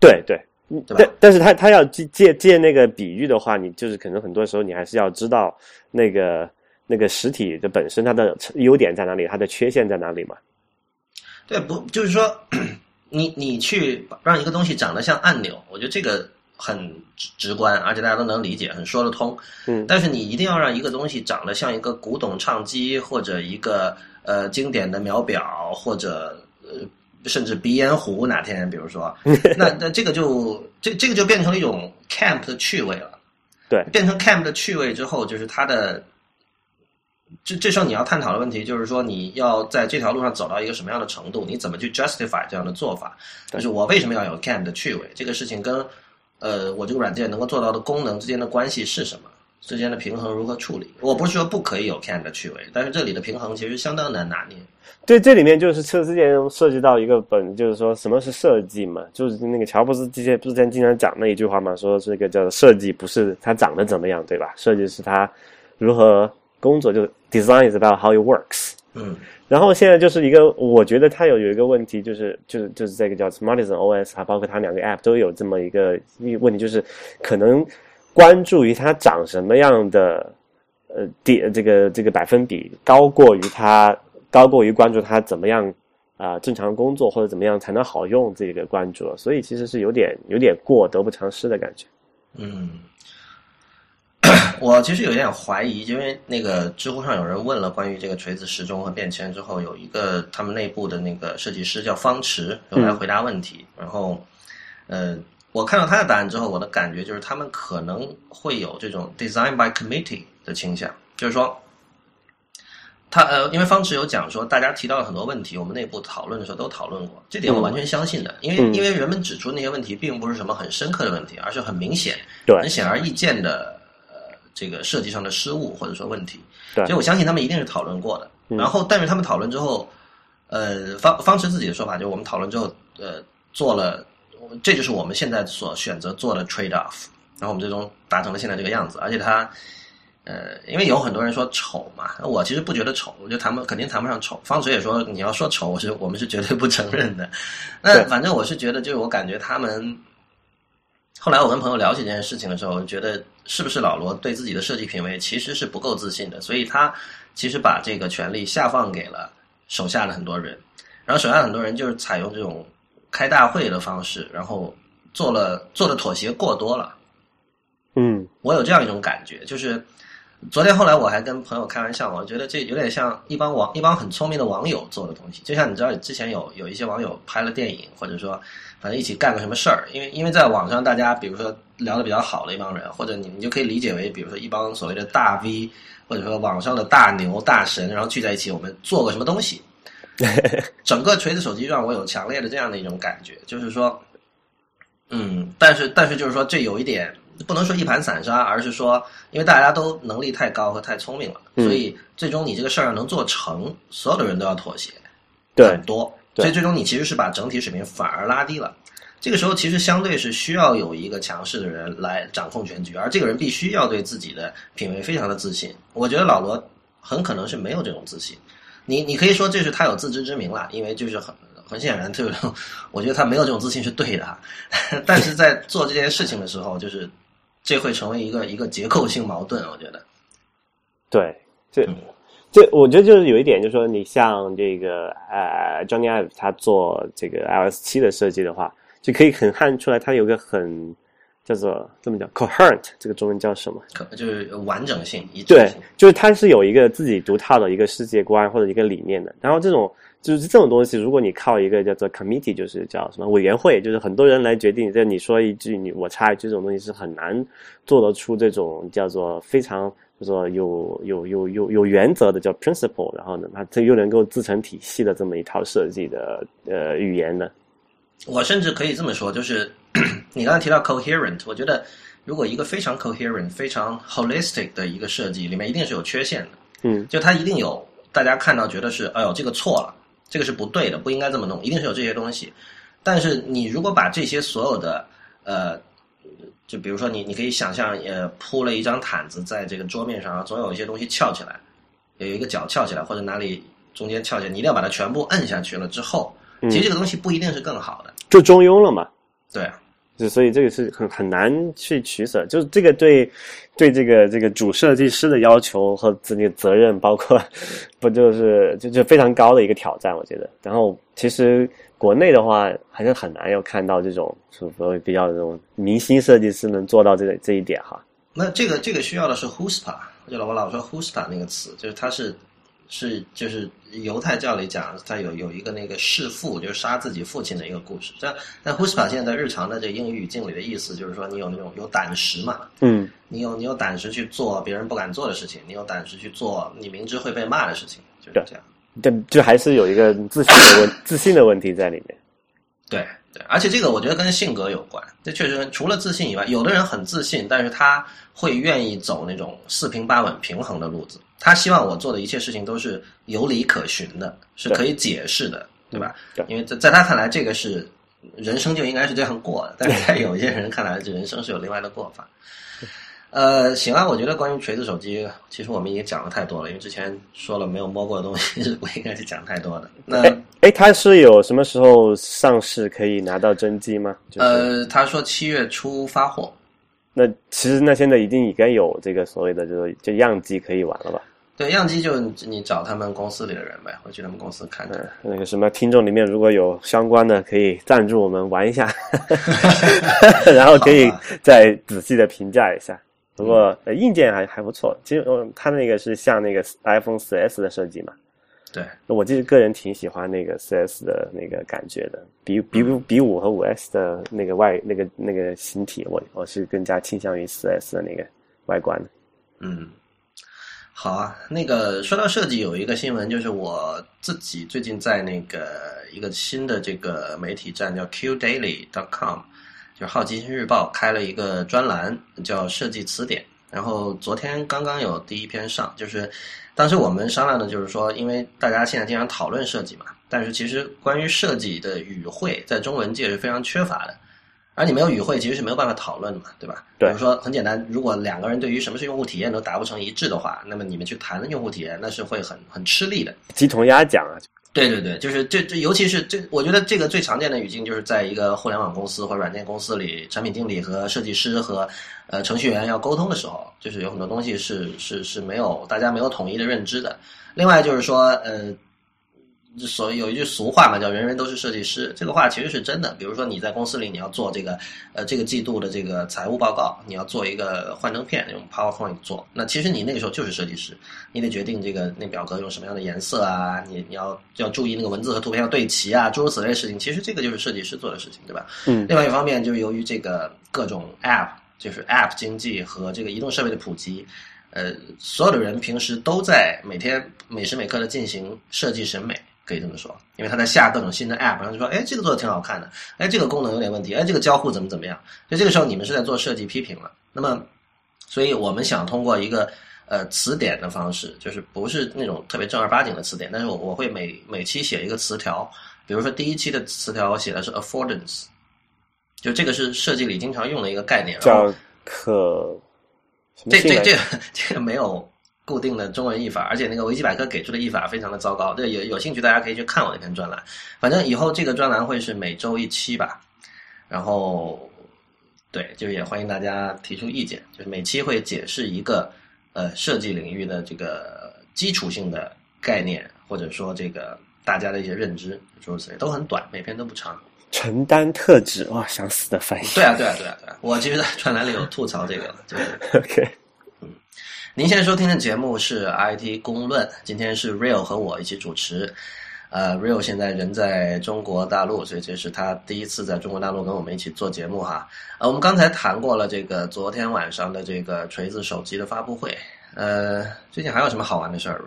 对对，对吧但但是他他要借借借那个比喻的话，你就是可能很多时候你还是要知道那个那个实体的本身它的优点在哪里，它的缺陷在哪里嘛。对，不就是说，你你去让一个东西长得像按钮，我觉得这个很直直观，而且大家都能理解，很说得通。嗯但是你一定要让一个东西长得像一个古董唱机，或者一个呃经典的秒表，或者呃甚至鼻烟壶，哪天比如说，那那这个就这这个就变成了一种 camp 的趣味了。对变成 camp 的趣味之后，就是它的。这这时候你要探讨的问题就是说，你要在这条路上走到一个什么样的程度？你怎么去 justify 这样的做法？就是我为什么要有 can 的趣味？这个事情跟呃我这个软件能够做到的功能之间的关系是什么？之间的平衡如何处理？我不是说不可以有 can 的趣味，但是这里的平衡其实相当难拿捏。对，这里面就是车之前涉及到一个本，就是说什么是设计嘛？就是那个乔布斯之前之前经常讲那一句话嘛，说这个叫设计不是它长得怎么样，对吧？设计是它如何工作，就 design is about how it works。嗯然后现在就是一个，我觉得它有有一个问题，就是就是就是这个叫 Smartisan OS，还包括它两个 App 都有这么一个一个问题，就是可能关注于它长什么样的呃第这个这个百分比高过于它高过于关注它怎么样啊、正常工作或者怎么样才能好用这个关注，所以其实是有点有点过得不偿失的感觉。嗯，我其实有点怀疑，因为那个知乎上有人问了关于这个锤子时钟和变迁之后，有一个他们内部的那个设计师叫方池，有来回答问题。然后，呃，我看到他的答案之后，我的感觉就是他们可能会有这种 design by committee 的倾向，就是说。他呃，因为方池有讲说，大家提到了很多问题，我们内部讨论的时候都讨论过，这点我完全相信的。因为嗯因为人们指出那些问题，并不是什么很深刻的问题，而是很明显、对很显而易见的呃这个设计上的失误或者说问题。对所以我相信他们一定是讨论过的。嗯然后，但是他们讨论之后，呃，方方池自己的说法就是，我们讨论之后，呃，做了，这就是我们现在所选择做的 trade off。然后我们最终达成了现在这个样子，而且他。呃，因为有很多人说丑嘛，我其实不觉得丑，我觉得谈不肯定谈不上丑。方池也说，你要说丑，我是我们是绝对不承认的。那反正我是觉得，就是我感觉他们，后来我跟朋友聊起这件事情的时候，我觉得是不是老罗对自己的设计品味其实是不够自信的，所以他其实把这个权利下放给了手下的很多人，然后手下很多人就是采用这种开大会的方式，然后做了做的妥协过多了。嗯我有这样一种感觉，就是昨天后来我还跟朋友开玩笑，我觉得这有点像一帮网一帮很聪明的网友做的东西，就像你知道之前有有一些网友拍了电影，或者说反正一起干个什么事儿，因为因为在网上大家比如说聊的比较好的一帮人，或者你你就可以理解为比如说一帮所谓的大 V，或者说网上的大牛大神，然后聚在一起，我们做个什么东西。整个锤子手机让我有强烈的这样的一种感觉，就是说，嗯，但是但是就是说，这有一点不能说一盘散沙，而是说，因为大家都能力太高和太聪明了，嗯。所以最终你这个事儿能做成，所有的人都要妥协，对。很多，对所以最终你其实是把整体水平反而拉低了。这个时候其实相对是需要有一个强势的人来掌控全局，而这个人必须要对自己的品味非常的自信。我觉得老罗很可能是没有这种自信。你你可以说这是他有自知之明了，因为就是很很显然，就是我觉得他没有这种自信是对的啊。但是在做这件事情的时候，就是这会成为一个一个结构性矛盾，我觉得。对，这嗯这我觉得就是有一点，就是说你像这个呃 Johnny Ive 他做这个 iOS 七的设计的话，就可以很看出来，他有个很叫做这么讲 coherent，这个中文叫什么？可就是完整性、一致对。，就是他是有一个自己独套的一个世界观或者一个理念的。然后这种就是这种东西，如果你靠一个叫做 committee，就是叫什么委员会，就是很多人来决定，这你说一句，你我插一句，这种东西是很难做得出这种叫做非常。就说有有有有有原则的叫 principle，然后呢，它它又能够自成体系的这么一套设计的呃语言呢，我甚至可以这么说，就是 你刚才提到 coherent，我觉得如果一个非常 coherent、非常 holistic 的一个设计，里面一定是有缺陷的。嗯，就它一定有大家看到觉得是，哎呦，这个错了，这个是不对的，不应该这么弄，一定是有这些东西。但是你如果把这些所有的呃，就比如说你你可以想象，呃，铺了一张毯子在这个桌面上，总有一些东西翘起来，有一个角翘起来，或者哪里中间翘起来，你一定要把它全部摁下去了之后，嗯其实这个东西不一定是更好的。就中庸了嘛。对啊，就所以这个是很很难去取舍，就是这个对对这个这个主设计师的要求和自己的责任，包括 不就是就就非常高的一个挑战，我觉得。然后其实国内的话，还是很难有看到这种所谓比较这种明星设计师能做到这个这一点哈。那这个这个需要的是 huspa，就老我老说 huspa 那个词，就是它是是就是犹太教里讲，它有有一个那个弑父，就是杀自己父亲的一个故事。这但呼斯帕现在在日常的这个英语语境里的意思，就是说你有那种有胆识嘛，嗯你有你有胆识去做别人不敢做的事情，你有胆识去做你明知会被骂的事情，就是这样。对，就还是有一个自信的问自信的问题在里面。对对，而且这个我觉得跟性格有关。这确实除了自信以外，有的人很自信，但是他会愿意走那种四平八稳、平衡的路子。他希望我做的一切事情都是有理可循的，是可以解释的，对吧？对因为在在他看来，这个是人生就应该是这样过的，但是在有一些人看来，这人生是有另外的过法。呃，行啊，我觉得关于锤子手机，其实我们已经讲了太多了，因为之前说了没有摸过的东西 是不应该去讲太多的。那哎哎，它是有什么时候上市可以拿到真机吗？就是、呃，他说七月初发货，那其实那现在已经应该有这个所谓的就是就样机可以玩了吧？对，样机就你找他们公司里的人呗，回去他们公司看看。嗯，那个什么听众里面如果有相关的，可以赞助我们玩一下，然后可以再仔细的评价一下。不过、呃、硬件还还不错，其实嗯，它那个是像那个 iPhone 4S 的设计嘛，对，我其实个人挺喜欢那个 4S 的那个感觉的，比比比五和五 S 的那个外那个那个形体，我我是更加倾向于 4S 的那个外观的。嗯，好啊。那个说到设计，有一个新闻，就是我自己最近在那个一个新的这个媒体站叫 QDaily.com，就是好奇心日报开了一个专栏，叫设计词典。然后昨天刚刚有第一篇上，就是当时我们商量的就是说，因为大家现在经常讨论设计嘛，但是其实关于设计的语汇在中文界是非常缺乏的。而你没有语汇，其实是没有办法讨论的嘛，对吧？对比如说很简单，如果两个人对于什么是用户体验都达不成一致的话，那么你们去谈用户体验，那是会很很吃力的。鸡同鸭讲啊，对对对，就是这这，尤其是这，我觉得这个最常见的语境就是在一个互联网公司或软件公司里，产品经理和设计师和呃程序员要沟通的时候，就是有很多东西是是是没有大家没有统一的认知的。另外就是说，呃，所有一句俗话嘛，叫“人人都是设计师”，这个话其实是真的。比如说你在公司里你要做这个呃这个季度的这个财务报告，你要做一个幻灯片用 PowerPoint 做，那其实你那个时候就是设计师，你得决定这个那表格用什么样的颜色啊，你你要要注意那个文字和图片要对齐啊，诸如此类的事情，其实这个就是设计师做的事情，对吧？嗯另外一方面就是由于这个各种 App，就是 App 经济和这个移动设备的普及。呃，所有的人平时都在每天每时每刻的进行设计审美，可以这么说，因为他在下各种新的 app，然后就说，哎，这个做的挺好看的，哎，这个功能有点问题，哎，这个交互怎么怎么样？所以这个时候你们是在做设计批评了。那么，所以我们想通过一个呃词典的方式，就是不是那种特别正儿八经的词典，但是我我会每每期写一个词条，比如说第一期的词条我写的是 affordance，就这个是设计里经常用的一个概念，叫可这这这这个没有固定的中文译法，而且那个维基百科给出的译法非常的糟糕。这有有兴趣大家可以去看我那篇专栏。反正以后这个专栏会是每周一期吧，然后对，就是也欢迎大家提出意见，就是每期会解释一个呃设计领域的这个基础性的概念，或者说这个大家的一些认知，诸如此类，都很短，每篇都不长。承担特质，哇，想死的翻译。对啊，对啊，对啊，对啊！我其实，在专栏里有吐槽这个了，就是 OK，您现在收听的节目是 IT 公论，今天是 Real 和我一起主持。呃，Real 现在人在中国大陆，所以这是他第一次在中国大陆跟我们一起做节目哈。呃，我们刚才谈过了这个昨天晚上的这个锤子手机的发布会。呃，最近还有什么好玩的事儿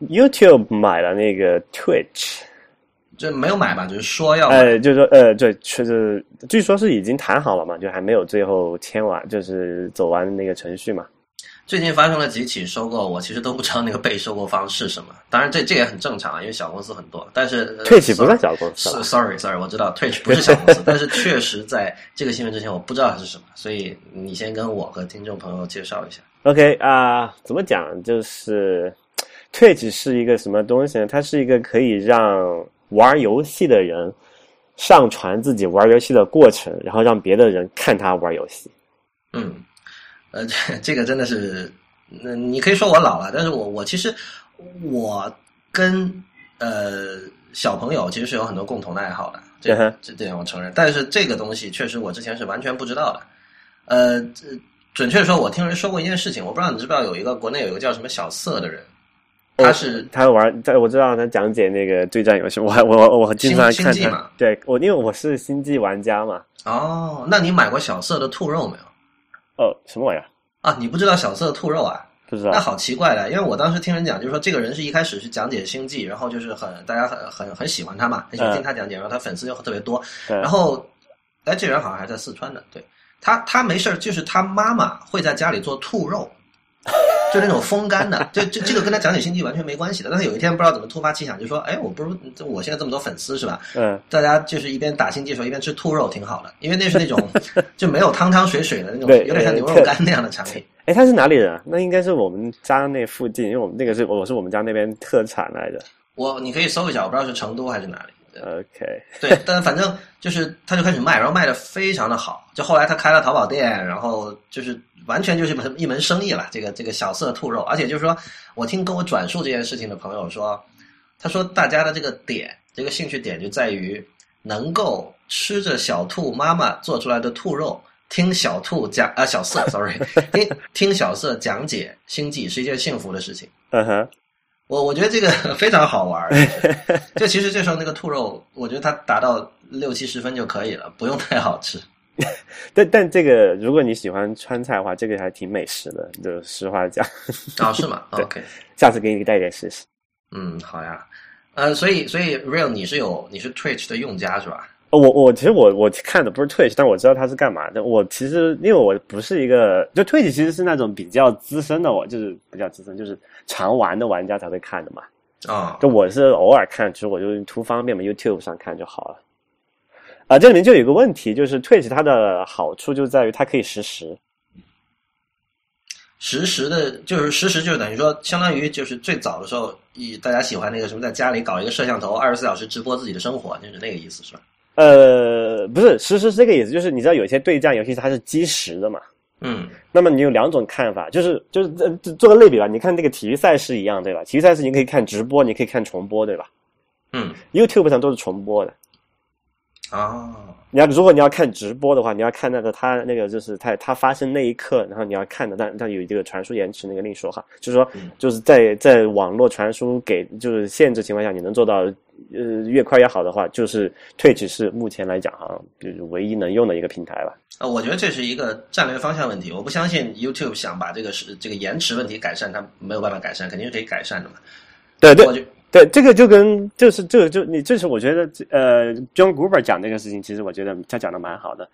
？Real？YouTube 买了那个 Twitch，就没有买吧？就是说要买。呃，就是说，呃，对，确实，据说是已经谈好了嘛，就还没有最后签完，就是走完那个程序嘛。最近发生了几起收购，我其实都不知道那个被收购方是什么。当然这，这也很正常啊，因为小公司很多。但是呃 Twitch 不算小公司是了 sorry sorry，我知道 Twitch 不是小公司，但是确实在这个新闻之前我不知道它是什么，所以你先跟我和听众朋友介绍一下。OK 啊、怎么讲？就是 Twitch 是一个什么东西呢？它是一个可以让玩游戏的人上传自己玩游戏的过程，然后让别的人看他玩游戏。嗯，呃，这这个真的是，那、你可以说我老了，但是我我其实我跟呃小朋友其实是有很多共同的爱好的，这这这点我承认。但是这个东西确实我之前是完全不知道的。呃，这准确说，我听人说过一件事情，我不知道你知不知道，有一个国内有一个叫什么小色的人，他是他玩，在我知道他讲解那个对战游戏，我还我我我经常看他星际嘛，对我因为我是星际玩家嘛。哦，那你买过小色的兔肉没有？哦，什么玩意儿？啊，你不知道小色兔肉啊？不知道那。好奇怪的，因为我当时听人讲，就是说这个人是一开始是讲解星际，然后就是很大家很很很喜欢他嘛，很喜欢听他讲解，然后他粉丝又特别多，对然后哎，这人好像还在四川的，对他他没事儿就是他妈妈会在家里做兔肉。就那种风干的，就这这个跟他讲解星际完全没关系的。但是有一天不知道怎么突发奇想，就说：“哎，我不是我现在这么多粉丝是吧？嗯，大家就是一边打星际的时候一边吃兔肉，挺好的，因为那是那种 就没有汤汤水水的那种，有点像牛肉呃干那样的产品。哎，他是哪里人啊？那应该是我们家那附近，因为我们那个是我是我们家那边特产来的。我你可以搜一下，我不知道是成都还是哪里。OK，对，但反正就是他就开始卖，然后卖的非常的好。就后来他开了淘宝店，然后就是完全就是一门生意了。这个这个小色兔肉，而且就是说我听跟我转述这件事情的朋友说，他说大家的这个点，这个兴趣点就在于能够吃着小兔妈妈做出来的兔肉，听小兔讲啊小色，sorry，听 听小色讲解星际是一件幸福的事情。嗯哼，我我觉得这个非常好玩儿，就其实这时候那个兔肉，我觉得它达到六七十分就可以了，不用太好吃。但但这个如果你喜欢川菜的话，这个还挺美食的，就实话讲。哦，是吗 对？OK，下次给你带一点试试。嗯，好呀。呃，所以所以 Real 你是有你是 Twitch 的用家是吧？哦我我其实我我看的不是 Twitch，但我知道它是干嘛的。我其实因为我不是一个，就 Twitch 其实是那种比较资深的，我就是比较资深，就是常玩的玩家才会看的嘛。啊、就我是偶尔看，其实我就图方便嘛，YouTube 上看就好了。啊、这里面就有一个问题，就是 Twitch 它的好处就在于它可以实时。实时的，就是实时，就是等于说，相当于就是最早的时候，以大家喜欢那个什么，在家里搞一个摄像头，二十四小时直播自己的生活，就是那个意思是吧？呃，不是实时是这个意思，就是你知道有一些对战游戏它是基时的嘛，嗯那么你有两种看法，就是就是呃做个类比吧，你看这个体育赛事一样，对吧？体育赛事你可以看直播，你可以看重播，对吧嗯？YouTube 上都是重播的。啊你要如果你要看直播的话，你要看那个它那个就是它它发生那一刻，然后你要看的，但但有这个传输延迟，那个另说哈，就是说嗯就是在在网络传输给就是限制情况下，你能做到呃越快越好的话，就是 Twitch 是目前来讲好像就是唯一能用的一个平台吧。啊，我觉得这是一个战略方向问题。我不相信 YouTube 想把这个是这个延迟问题改善，它没有办法改善，肯定是可以改善的嘛。对对我就对，这个就跟就是这个就你这是我觉得呃，John Gruber 讲这个事情，其实我觉得他讲的蛮好的。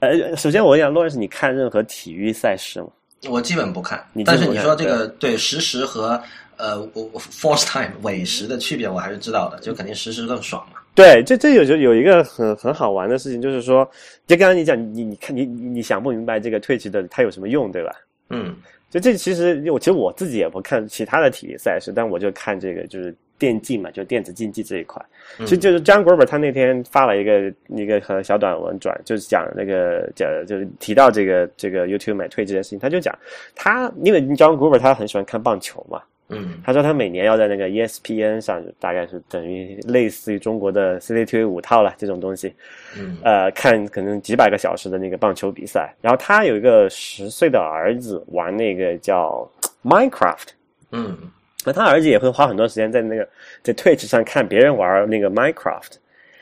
呃，首先我想洛瑞斯，你看任何体育赛事吗？我基本不看但是你说这个对实时和呃我我 force time 伪时的区别，我还是知道的，就肯定实时更爽嘛。对，这这有就有一个很很好玩的事情，就是说，就刚刚你讲，你你看你你你想不明白这个 Twitch 的它有什么用，对吧？嗯就这其实我其实我自己也不看其他的体育赛事，但我就看这个就是电竞嘛，就电子竞技这一块。嗯其实就是 John Gruber 他那天发了一个一个和小短文转，就是讲那个讲就是提到这个这个 YouTube 买退这件事情，他就讲他因为 John Gruber 他很喜欢看棒球嘛，嗯他说他每年要在那个 E ESPN 上，大概是等于类似于中国的 CCTV 五套了这种东西，嗯呃，看可能几百个小时的那个棒球比赛。然后他有一个十岁的儿子玩那个叫 Minecraft，嗯那他儿子也会花很多时间在那个在 Twitch 上看别人玩那个 Minecraft。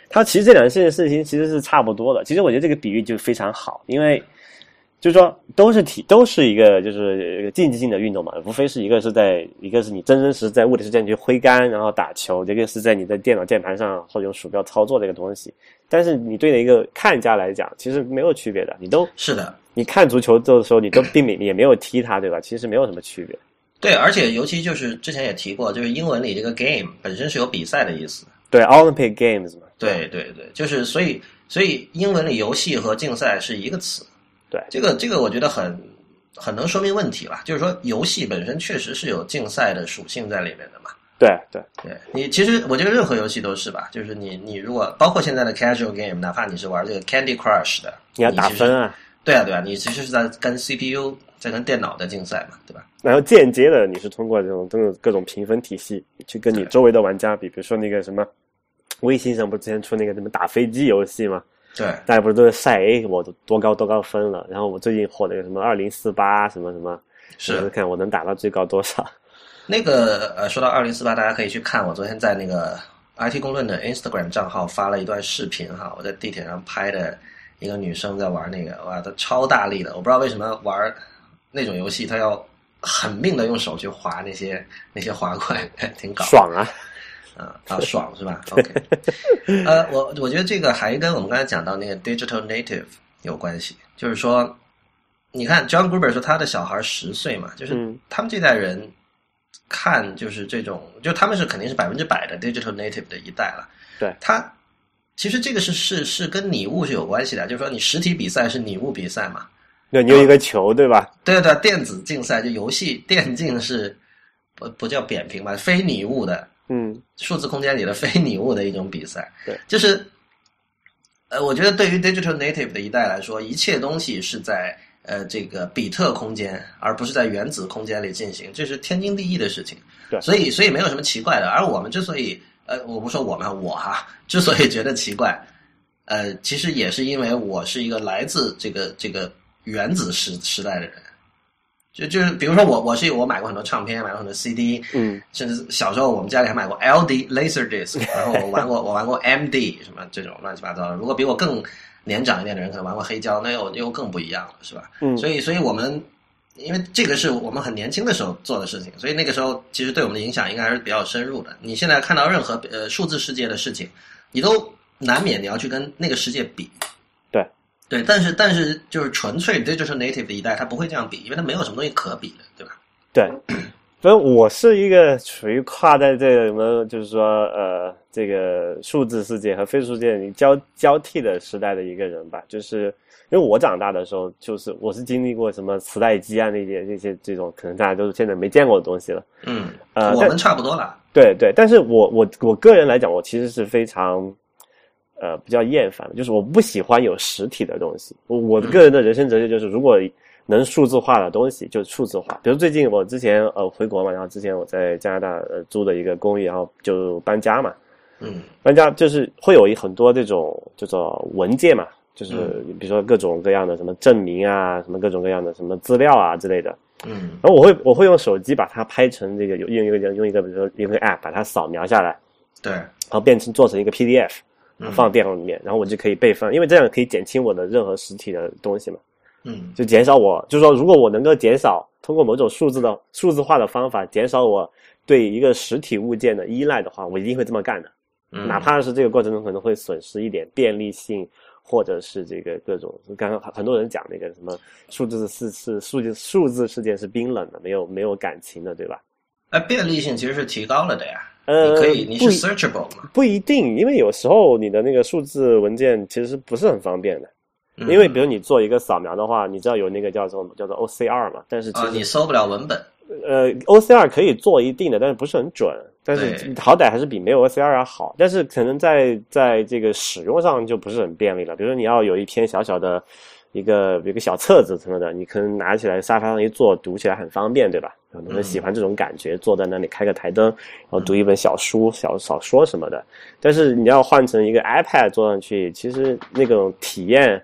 他其实这两件事情其实是差不多的。其实我觉得这个比喻就非常好，因为就是说都是体都是一个就是竞技性的运动嘛，无非是一个是在一个是你真真实实在物理世界里去挥杆然后打球，一个是在你的电脑键盘上或者用鼠标操作这个东西。但是你对一个看家来讲，其实没有区别的。你都是的，你看足球的时候，你都并没也没有踢它，对吧？其实没有什么区别。对，而且尤其就是之前也提过，就是英文里这个 game 本身是有比赛的意思。对，Olympic Games 嘛，对对对，就是所以所以英文里游戏和竞赛是一个词。对这个这个我觉得很很能说明问题吧，就是说游戏本身确实是有竞赛的属性在里面的嘛。对对对你，其实我觉得任何游戏都是吧，就是你你如果包括现在的 casual game，哪怕你是玩这个 Candy Crush 的，你要打分啊。对啊对啊，你其实是在跟 CPU 在跟电脑在竞赛嘛，对吧？然后间接的，你是通过这种这种各种评分体系去跟你周围的玩家比，比如说那个什么，微信上不是之前出那个什么打飞机游戏吗？对，大家不是都是晒 A，我都多高多高分了？然后我最近火那个什么二零四八什么什么，是看我能打到最高多少。那个呃，说到二零四八，大家可以去看我昨天在那个 IT 公论的 Instagram 账号发了一段视频哈，我在地铁上拍的一个女生在玩那个，哇，她超大力的，我不知道为什么玩那种游戏，她要狠命的用手去划那些那些滑块，挺搞爽啊！啊啊，爽是吧？OK，呃，我我觉得这个还跟我们刚才讲到那个 digital native 有关系，就是说，你看 John Gruber 说他的小孩十岁嘛，就是嗯他们这代人看就是这种，就他们是肯定是百分之百的 digital native 的一代了。对他其实这个是是是跟拟物是有关系的，就是说你实体比赛是拟物比赛嘛，对，你有一个球，对吧？对对，电子竞赛就游戏电竞是不不叫扁平吧，非拟物的。嗯数字空间里的非拟物的一种比赛。对，就是，呃，我觉得对于 digital native 的一代来说，一切东西是在呃这个比特空间，而不是在原子空间里进行，这是天经地义的事情。对所以所以没有什么奇怪的。而我们之所以呃，我不说我们，我哈，之所以觉得奇怪，呃，其实也是因为我是一个来自这个这个原子时时代的人。就就是比如说我我是我买过很多唱片，买过很多 CD，嗯甚至小时候我们家里还买过 LD Laser Disc，然后我玩过我玩过 MD 什么这种乱七八糟的。如果比我更年长一点的人可能玩过黑胶，那又又更不一样了，是吧？嗯，所以所以我们因为这个是我们很年轻的时候做的事情，所以那个时候其实对我们的影响应该还是比较深入的。你现在看到任何呃数字世界的事情，你都难免你要去跟那个世界比。对对，但是但是就是纯粹 digital native 的一代，他不会这样比，因为他没有什么东西可比的，对吧？对。所以我是一个属于跨在这个什么，就是说，呃，这个数字世界和非数字世界交交替的时代的一个人吧。就是因为我长大的时候，就是我是经历过什么磁带机啊那些那些这种，可能大家都是现在没见过的东西了。嗯，呃我们差不多了。对对，但是我我我个人来讲，我其实是非常呃比较厌烦的，就是我不喜欢有实体的东西。我我的个人的人生哲学就是，如果能数字化的东西就数字化。比如最近我之前呃回国嘛，然后之前我在加拿大呃租的一个公寓，然后就搬家嘛，嗯搬家就是会有一很多这种叫做文件嘛，就是嗯比如说各种各样的什么证明啊，什么各种各样的什么资料啊之类的。嗯然后我会我会用手机把它拍成这个有用一个用一个比如说用一个 app 把它扫描下来，对，然后变成做成一个 PDF 嗯放电脑里面，然后我就可以备份，因为这样可以减轻我的任何实体的东西嘛，嗯就减少我就是说如果我能够减少通过某种数字的数字化的方法减少我对一个实体物件的依赖的话，我一定会这么干的。嗯，哪怕是这个过程中可能会损失一点便利性，或者是这个各种，刚刚很多人讲那个什么数字是是数字数字世界是冰冷的，没有没有感情的，对吧？哎，便利性其实是提高了的呀。呃你可以，你不是 searchable 吗？不一定，因为有时候你的那个数字文件其实不是很方便的，嗯因为比如你做一个扫描的话，你知道有那个叫做叫做 OCR 嘛，但是其啊，实、你搜不了文本。呃，OCR 可以做一定的，但是不是很准。但是好歹还是比没有 OCR 要好。但是可能在在这个使用上就不是很便利了。比如说你要有一篇小小的一个一个小册子什么的，你可能拿起来沙发上一坐，读起来很方便，对吧？很多人喜欢这种感觉，坐在那里开个台灯，然后读一本小书、小小说什么的。但是你要换成一个 iPad 坐上去，其实那种体验，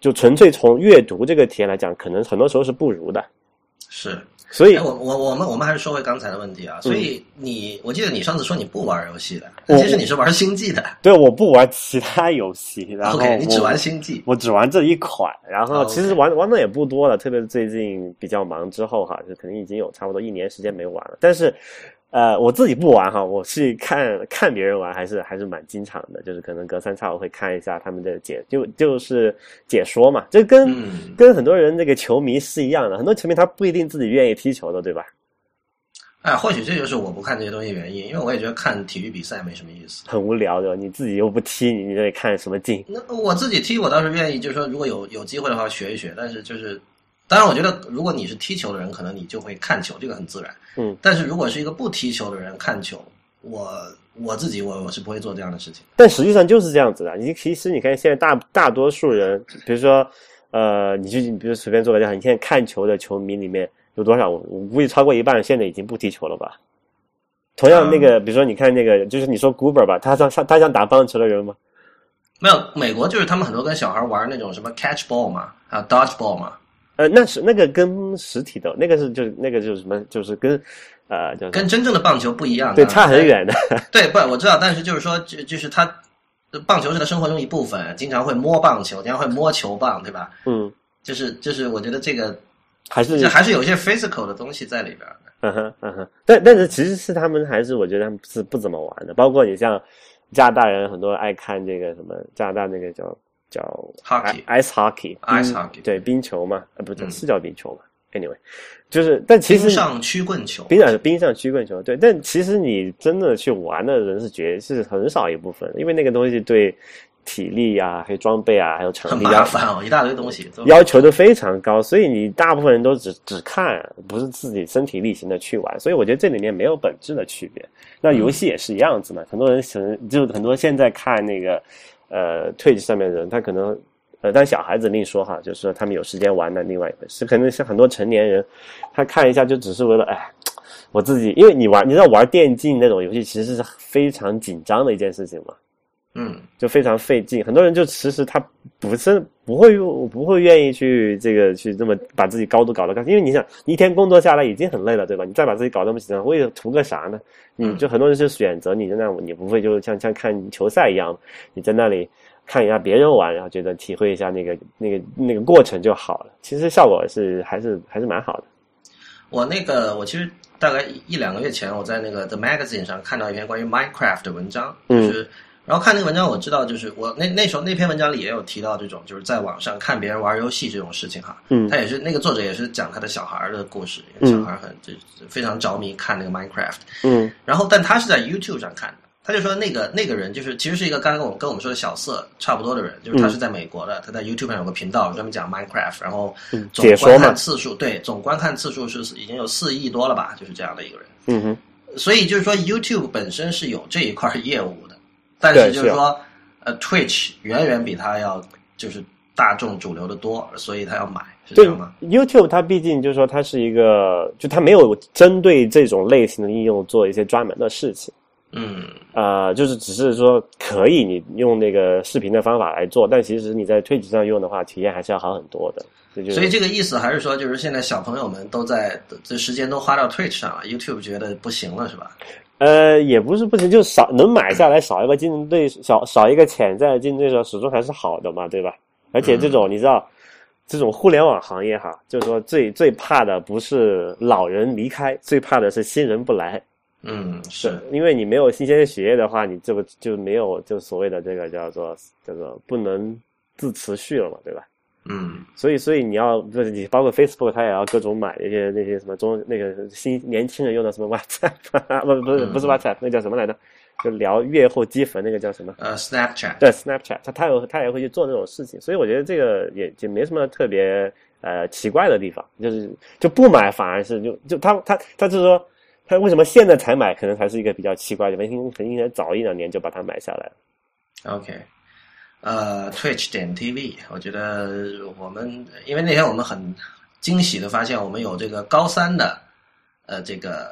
就纯粹从阅读这个体验来讲，可能很多时候是不如的。是，所以哎，我我我们我们还是说回刚才的问题啊。所以你，我记得你上次说你不玩游戏的，我其实你是玩星际的。对，我不玩其他游戏，然后 OK，你只玩星际。我只玩这一款，然后其实玩玩的也不多了，特别是最近比较忙之后哈，就可能已经有差不多一年时间没玩了。但是，呃，我自己不玩哈，我是看看别人玩，还是还是蛮经常的，就是可能隔三差五会看一下他们的解，就就是解说嘛，这跟、嗯跟很多人那个球迷是一样的，很多球迷他不一定自己愿意踢球的，对吧？哎，或许这就是我不看这些东西原因，因为我也觉得看体育比赛没什么意思。很无聊的，你自己又不踢，你你得看什么劲？那我自己踢，我倒是愿意，就是说，如果有有机会的话学一学。但是就是，当然，我觉得如果你是踢球的人，可能你就会看球，这个很自然。嗯，但是如果是一个不踢球的人看球，我我自己我我是不会做这样的事情。但实际上就是这样子的。你其实你看现在大大多数人，比如说，呃，你就你比如随便做个调查，你现在看球的球迷里面有多少？我我估计超过一半现在已经不踢球了吧。同样，那个、比如说你看那个，就是你说 Goober 吧，他像他像打棒球的人吗？没有，美国就是他们很多跟小孩玩那种什么 catch ball 嘛，还有 dodge ball 嘛，呃，那是那个跟实体的，那个是就是那个就是什么，就是跟呃，叫跟真正的棒球不一样。对，差很。远的。对，不，我知道，但是就是说，就就是他，棒球是他生活中一部分，经常会摸棒球，经常会摸球棒，对吧？嗯，就是就是，我觉得这个还是这还是有一些 physical 的东西在里边的。嗯哼嗯哼，但但是其实是他们还是我觉得他们是不怎么玩的，包括你像加拿大人很多爱看这个什么加拿大那个叫叫 Hockey ice hockey Ice hockey 对冰球嘛，呃不是嗯是叫冰球嘛？Anyway，就是但其实冰上曲棍球，冰上冰上曲棍球，对，但其实你真的去玩的人是绝是很少一部分，因为那个东西对体力啊、还有装备啊、还有场很地很麻烦哦，一大堆东西。要求都非常高，所以你大部分人都只只看，不是自己身体力行的去玩，所以我觉得这里面没有本质的区别。那游戏也是一样子嘛，很多人可能就很多现在看那个呃退上面的人，他可能呃，但小孩子另说哈，就是说他们有时间玩的另外一个是，可能是很多成年人他看一下就只是为了哎。我自己，因为你玩，你知道玩电竞那种游戏其实是非常紧张的一件事情嘛，嗯，就非常费劲。很多人就其实他不是不会用不会愿意去这个去这么把自己高度搞得高，因为你想你一天工作下来已经很累了，对吧？你再把自己搞那么紧张，为了图个啥呢？你就很多人就选择你在那，你不会就像像看球赛一样，你在那里看一下别人玩，然后觉得体会一下那个那个那个过程就好了。其实效果是还是还是蛮好的。我那个我其实大概一一两个月前，我在那个 The Magazine 上看到一篇关于 Minecraft 的文章，就是。然后看那个文章，我知道，就是我那那时候那篇文章里也有提到这种，就是在网上看别人玩游戏这种事情哈。嗯他也是那个作者也是讲他的小孩的故事，小孩很就非常着迷看那个 Minecraft。嗯然后，但他是在 YouTube 上看的。他就说那个那个人就是其实是一个刚刚跟我们跟我们说的小色差不多的人，就是他是在美国的，他在 YouTube 上有个频道专门讲 Minecraft，然后总观看次数对总观看次数是已经有四亿多了吧，就是这样的一个人。嗯哼，所以就是说 YouTube 本身是有这一块业务的，但是就是说呃 Twitch 远远比它要就是大众主流的多，所以它要买是这对样吗？YouTube 它毕竟就是说它是一个，就它没有针对这种类型的应用做一些专门的事情。嗯呃，就是只是说可以你用那个视频的方法来做，但其实你在 Twitch 上用的话，体验还是要好很多的。就是所以这个意思还是说，就是现在小朋友们都在这时间都花到 Twitch 上了，YouTube 觉得不行了，是吧？呃，也不是不行，就少能买下来，少一个竞争对手，少少一个潜在的竞争对手，始终还是好的嘛，对吧？而且这种、你知道，这种互联网行业哈，就是说最最怕的不是老人离开，最怕的是新人不来。嗯，是，因为你没有新鲜的血液的话，你这个就没有就所谓的这个叫做叫做不能自持续了嘛，对吧？嗯。所以，所以你要就是你包括 Facebook，它也要各种买一些那些什么中那个新年轻人用的什么 WhatsApp，不不是不是 WhatsApp，那叫什么来着？就聊月后积分那个叫什么？呃，Snapchat，对 Snapchat，他他有他也会去做这种事情，所以我觉得这个也就没什么特别呃奇怪的地方，就是就不买反而是就就他他他就是说他为什么现在才买，可能才是一个比较奇怪的，可能可能应该早一两年就把它买下来了。OK，呃，Twitch 点 TV，我觉得我们因为那天我们很惊喜的发现，我们有这个高三的呃这个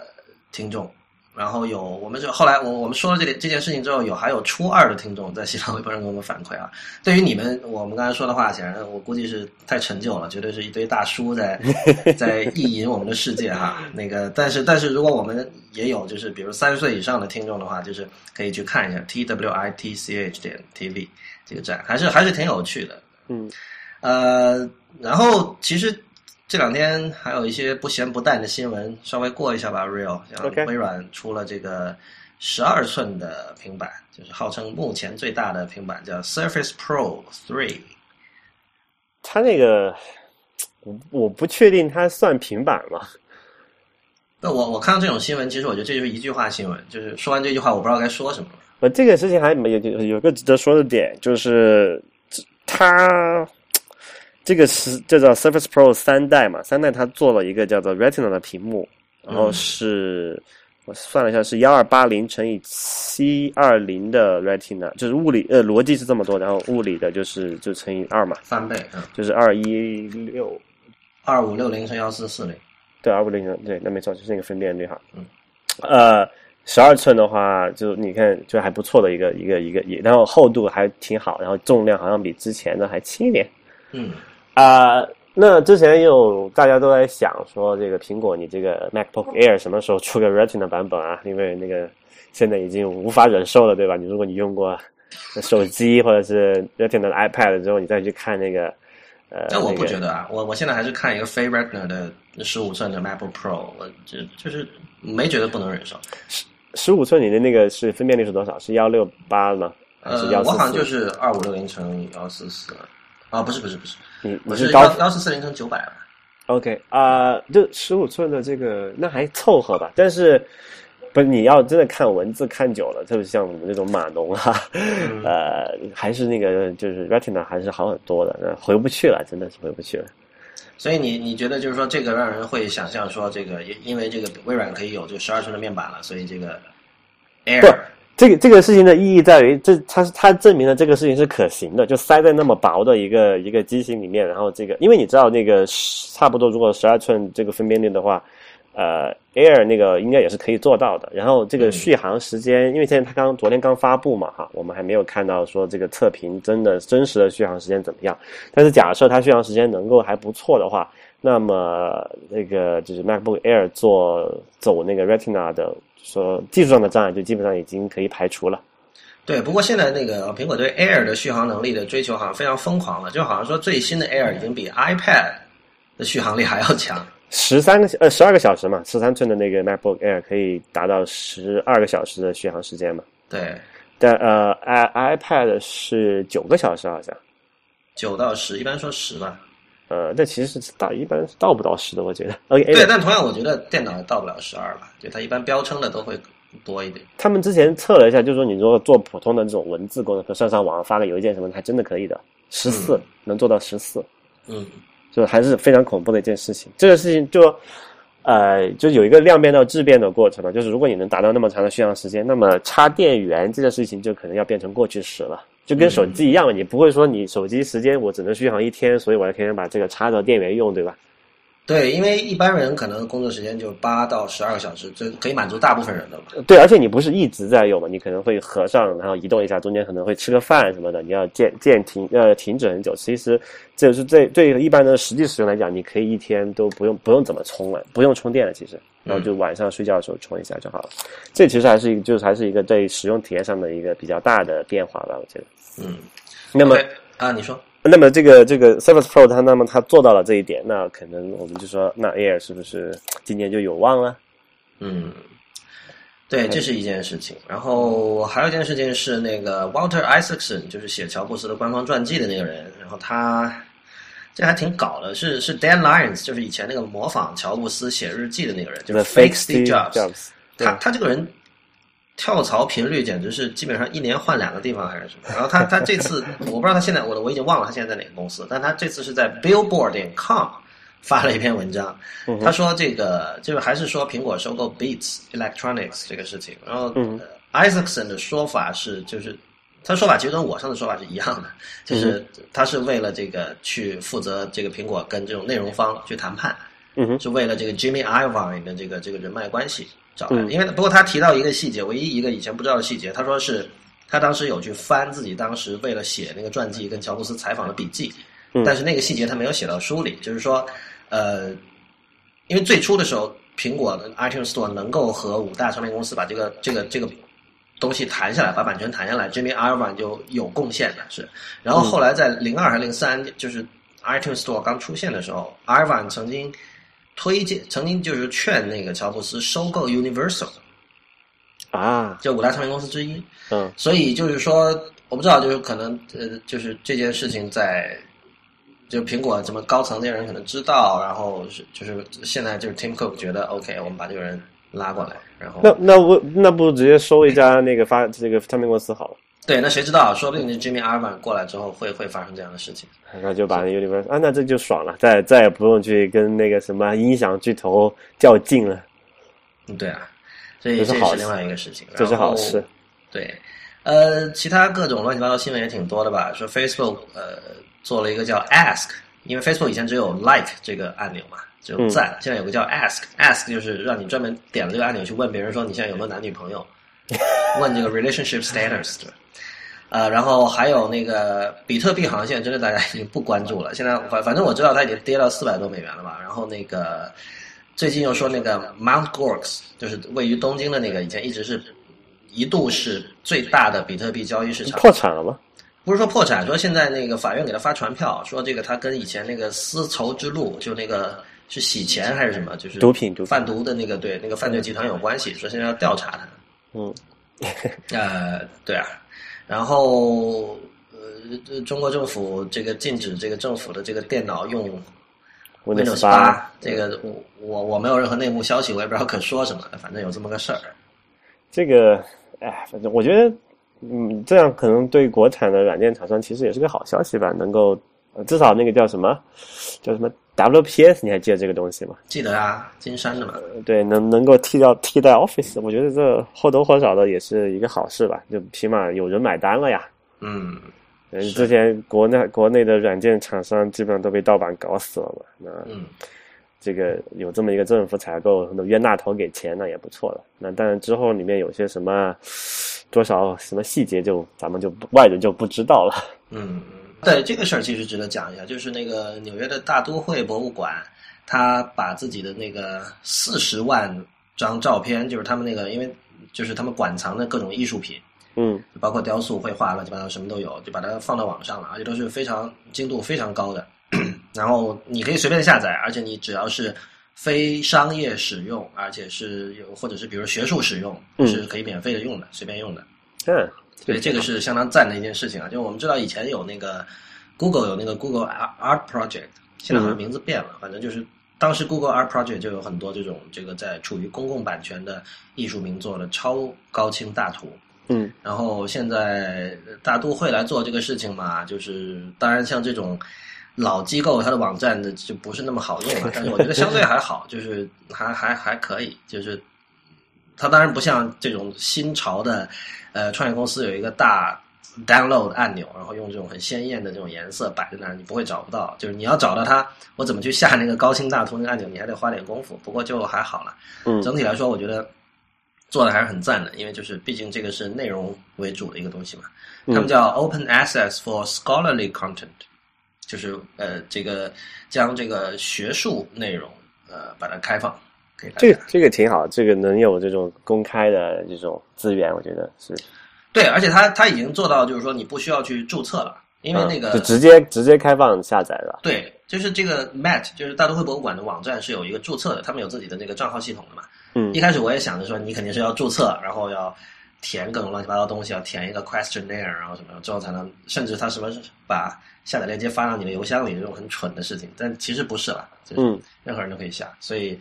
听众，然后有我们就后来我我们说了这这件事情之后，有还有初二的听众在新浪微博上给我们反馈啊。对于你们我们刚才说的话，显然我估计是太陈旧了，绝对是一堆大叔在 在意淫我们的世界哈。那个，但是但是如果我们也有就是比如三十岁以上的听众的话，就是可以去看一下 t w i t c h 点 t v 这个展，还是还是挺有趣的。嗯，呃，然后其实这两天还有一些不咸不淡的新闻，稍微过一下吧。Real，像微软出了这个十二寸的平板，就是号称目前最大的平板，叫 Surface Pro Three。他那个我我不确定它算平板吗？那我我看到这种新闻，其实我觉得这就是一句话新闻，就是说完这句话，我不知道该说什么了。呃，这个事情还没有有有个值得说的点，就是它这个是这叫 Surface Pro 三代嘛，三代它做了一个叫做 Retina 的屏幕，然后是、我算了一下是幺二八零乘以七二零的 Retina，就是物理呃逻辑是这么多，然后物理的就是就乘以二嘛，翻倍，嗯，就是二一六二五六零乘幺四四零，对二五零对，那没错，就是那个分辨率哈。嗯，呃，十二寸的话，就你看就还不错的一个一个一个，也然后厚度还挺好，然后重量好像比之前的还轻一点。嗯啊、那之前有大家都在想说，这个苹果你这个 MacBook Air 什么时候出个 Retina 版本啊？因为那个现在已经无法忍受了，对吧？你如果你用过手机或者是 Retina 的 iPad 之后，你再去看那个，呃，但我不觉得啊，我我现在还是看一个非 Retina 的十五寸的 MacBook Pro，我就就是没觉得不能忍受。十五寸你的那个是分辨率是多少？是幺六八吗？还是我好像就？是二五六零乘幺四四，啊，不是不是不是，你我是高幺幺四四零乘九百吧。OK 啊、就十五寸的这个那还凑合吧，但是不是你要真的看文字看久了，特别像我们这种码农啊，嗯 呃，还是那个就是 Retina 还是好很多的，那回不去了，真的是回不去了。所以你你觉得就是说这个让人会想象说这个因因为这个微软可以有这个十二寸的面板了，所以这个不 Air 这个这个事情的意义在于，这它是它证明了这个事情是可行的，就塞在那么薄的一个一个机型里面，然后这个，因为你知道那个差不多如果十二寸这个分辨率的话，呃，Air 那个应该也是可以做到的。然后这个续航时间，因为现在它刚昨天刚发布嘛，哈，我们还没有看到说这个测评真的真实的续航时间怎么样。但是假设它续航时间能够还不错的话，那么那个就是 MacBook Air 做走那个 Retina 的说技术上的障碍就基本上已经可以排除了。对，不过现在那个苹果对 Air 的续航能力的追求好像非常疯狂了，就好像说最新的 Air 已经比 iPad 的续航力还要强。十三个呃十二个小时嘛，十三寸的那个 MacBook Air 可以达到十二个小时的续航时间嘛。对，但呃 i iPad 是九个小时好像，九到十，一般说十吧。呃，但其实是到一般是到不到十的，我觉得。OK，对，但同样我觉得电脑到不了十二吧，就它一般标称的都会多一点。他们之前测了一下，就是说你如果做普通的这种文字功能，上上网发个邮件什么的，还真的可以的，十四、能做到十四。嗯，就还是非常恐怖的一件事情。这个事情就，呃，就有一个量变到质变的过程嘛。就是如果你能达到那么长的续航时间，那么插电源这件事情就可能要变成过去时了。就跟手机一样，你不会说你手机时间我只能续航一天，所以我可以把这个插到电源用，对吧？对，因为一般人可能工作时间就八到十二个小时，这可以满足大部分人的嘛。对，而且你不是一直在用嘛，你可能会合上，然后移动一下，中间可能会吃个饭什么的，你要间间停呃停止很久。其实这是对对一般的实际使用来讲，你可以一天都不用不用怎么充了，不用充电了，其实，然后就晚上睡觉的时候充一下就好了。这其实还是一个就是还是一个对使用体验上的一个比较大的变化吧，我觉得。嗯，那么啊，你说，那么这个这个 Surface Pro 它那么它做到了这一点，那可能我们就说那 Air 是不是今年就有望了？嗯，对，这是一件事情。然后还有一件事情是那个 Walter Isaacson，就是写乔布斯的官方传记的那个人，然后他这还挺搞的，是是 Dan Lyons，就是以前那个模仿乔布斯写日记的那个人，就是 Fake Steve Jobs。Jobs，他他这个人跳槽频率简直是基本上一年换两个地方还是什么。然后他他这次我不知道他现在我我已经忘了他现在在哪个公司，但他这次是在 Billboard 点 com 发了一篇文章，他说这个就是还是说苹果收购 Beats Electronics 这个事情。然后、Isaacson 的说法是就是。他说法其实跟我上次说法是一样的，就是他是为了这个去负责这个苹果跟这种内容方去谈判，是为了这个 Jimmy Iovine 的这个这个人脉关系找来的。嗯因为不过他提到一个细节，唯一一个以前不知道的细节，他说是他当时有去翻自己当时为了写那个传记跟乔布斯采访的笔记，嗯但是那个细节他没有写到书里，就是说，呃，因为最初的时候，苹果的 iTunes Store 能够和五大唱片公司把这个这个这个东西谈下来，把版权谈下来，Jimmy Iovine 就有贡献的是。然后后来在零二还是零三，就是 iTunes Store 刚出现的时候，Iovine 曾经推荐，曾经就是劝那个乔布斯收购 Universal，啊，就五大唱片公司之一。嗯所以就是说，我不知道，就是可能呃，就是这件事情在，就苹果这么高层那些人可能知道，然后是就是现在就是 Tim Cook 觉得 OK，我们把这个人拉过来，然后那那我那不如直接收一家那个发这个唱片公司好了，对，那谁知道，说不定 Jimmy Iovine 过来之后会会发生这样的事情。然后就把那 Universal 啊，那这就爽了，再再也不用去跟那个什么音响巨头较劲了，嗯，对啊，所以这是另外一个事情，这是好事。对，呃，其他各种乱七八糟新闻也挺多的吧？说 Facebook 呃做了一个叫 Ask，因为 Facebook 以前只有 Like 这个按钮嘛，只有赞，现在有个叫 Ask，Ask 就是让你专门点了这个按钮去问别人说你现在有没有男女朋友，问这个 relationship status 对。呃，然后还有那个比特币，好像现在真的大家已经不关注了。现在反反正我知道它已经跌到四百多美元了吧。然后那个最近又说那个 Mount Gox，就是位于东京的那个，以前一直是一度是最大的比特币交易市场，破产了吗？不是说破产，说现在那个法院给他发传票，说这个他跟以前那个丝绸之路，就那个是洗钱还是什么，就是毒品毒品贩毒的那个对那个犯罪集团有关系，说现在要调查他。嗯，呃，对啊，然后呃，中国政府这个禁止这个政府的这个电脑用 Windows 八八，这个我我我没有任何内幕消息，我也不知道可说什么，反正有这么个事儿。这个，哎，反正我觉得，嗯，这样可能对国产的软件厂商其实也是个好消息吧，能够、呃至少那个叫什么，叫什么 WPS，你还记得这个东西吗？记得啊，金山的嘛，呃对，能能够替掉替代 Office，我觉得这或多或少的也是一个好事吧，就起码有人买单了呀。嗯，之前国内国内的软件厂商基本上都被盗版搞死了嘛，那嗯。这个有这么一个政府采购，那冤大头给钱，那也不错了。那当然之后里面有些什么多少什么细节就，咱们就不外人就不知道了。嗯，对这个事儿其实值得讲一下，就是那个纽约的大都会博物馆，他把自己的那个四十万张照片，就是他们那个，因为就是他们馆藏的各种艺术品，嗯包括雕塑、绘画，乱七八糟什么都有，就把它放到网上了，而且都是非常精度非常高的。然后你可以随便下载，而且你只要是非商业使用，而且是有或者是比如学术使用，嗯是可以免费的用的，随便用的。嗯，所以这个是相当赞的一件事情啊！就我们知道以前有那个 Google 有那个 Google Art Project，现在好像名字变了，反正就是当时 Google Art Project 就有很多这种这个在处于公共版权的艺术名作的超高清大图。嗯然后现在大都会来做这个事情嘛，就是当然像这种老机构，它的网站的就不是那么好用了，但是我觉得相对还好，就是还还还可以，就是它当然不像这种新潮的呃创业公司有一个大 download 按钮，然后用这种很鲜艳的这种颜色摆在那儿，你不会找不到。就是你要找到它，我怎么去下那个高清大图那个按钮，你还得花点功夫。不过就还好了。嗯整体来说，我觉得做的还是很赞的，因为就是毕竟这个是内容为主的一个东西嘛。他们叫 Open Access for Scholarly Content，就是呃这个将这个学术内容呃把它开放给大家。这个这个挺好，这个能有这种公开的这种资源，我觉得是。对，而且它它已经做到就是说你不需要去注册了，因为那个、嗯就直接直接开放下载了。对，就是这个 Met，就是大都会博物馆的网站是有一个注册的，他们有自己的那个账号系统的嘛。嗯一开始我也想着说，你肯定是要注册，然后要填各种乱七八糟东西，要填一个 questionnaire，然后什么之后才能，甚至他什么把下载链接发到你的邮箱里这种很蠢的事情，但其实不是了，就是嗯任何人都可以下，所以。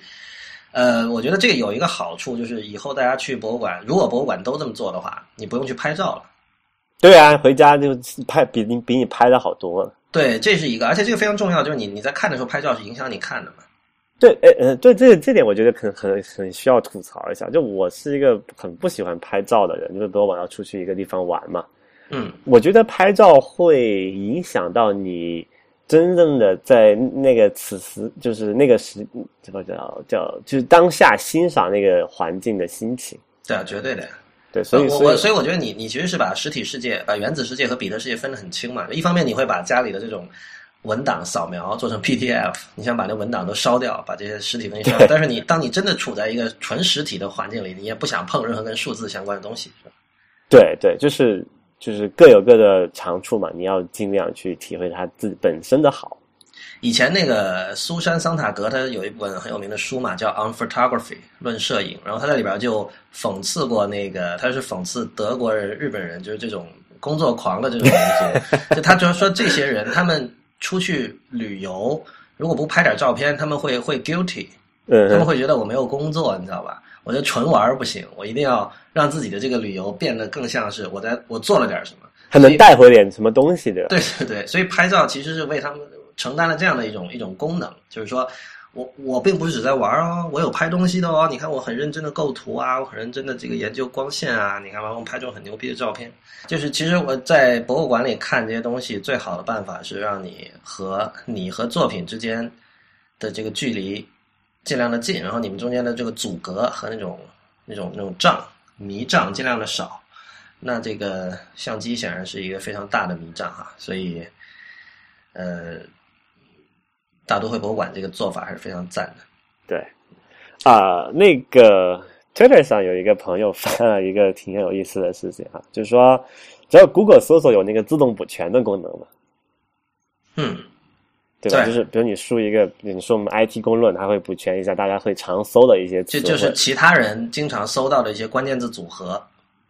呃，我觉得这个有一个好处，就是以后大家去博物馆，如果博物馆都这么做的话，你不用去拍照了。对啊，回家就拍比你比你拍的好多了。对，这是一个，而且这个非常重要，就是你你在看的时候拍照是影响你看的嘛。对，呃呃，对这这点我觉得很很很需要吐槽一下。就我是一个很不喜欢拍照的人，因为比如我要出去一个地方玩嘛，嗯，我觉得拍照会影响到你真正的在那个此时，就是那个时，这个叫叫就是当下欣赏那个环境的心情。对啊，绝对的呀。对，所以我所以我所以我觉得你你其实是把实体世界、把原子世界和比特世界分得很清嘛。一方面你会把家里的这种文档扫描做成 PDF，你想把那文档都烧掉，把这些实体东西烧掉。但是你当你真的处在一个纯实体的环境里，你也不想碰任何跟数字相关的东西，是吧？对对，就是就是各有各的长处嘛，你要尽量去体会它自己本身的好。以前那个苏珊桑塔格，他有一本很有名的书嘛，叫《On Photography》论摄影，然后他在里边就讽刺过那个，他是讽刺德国人、日本人，就是这种工作狂的这种民族。就他就是说，这些人他们出去旅游，如果不拍点照片，他们会会 guilty，嗯他们会觉得我没有工作，你知道吧？我觉得纯玩不行，我一定要让自己的这个旅游变得更像是我在我做了点什么。还能带回点什么东西对吧。对对对，所以拍照其实是为他们承担了这样的一种一种功能，就是说我我并不是只在玩哦，我有拍东西的哦。你看我很认真的构图啊，我很认真的这个研究光线啊，你看完我们拍这种很牛逼的照片。就是其实我在博物馆里看这些东西，最好的办法是让你和你和作品之间的这个距离尽量的近，然后你们中间的这个阻隔和那种那种那种障迷障尽量的少。那这个相机显然是一个非常大的迷障哈，所以呃，大都会博物馆这个做法还是非常赞的。对，啊、那个 Twitter 上有一个朋友发了一个挺有意思的事情啊，就是说，只要 Google 搜索有那个自动补全的功能嘛，嗯，对吧？对就是比如你输一个，你说我们 IT 公论，它会补全一下大家会常搜的一些词汇，就就是其他人经常搜到的一些关键字组合。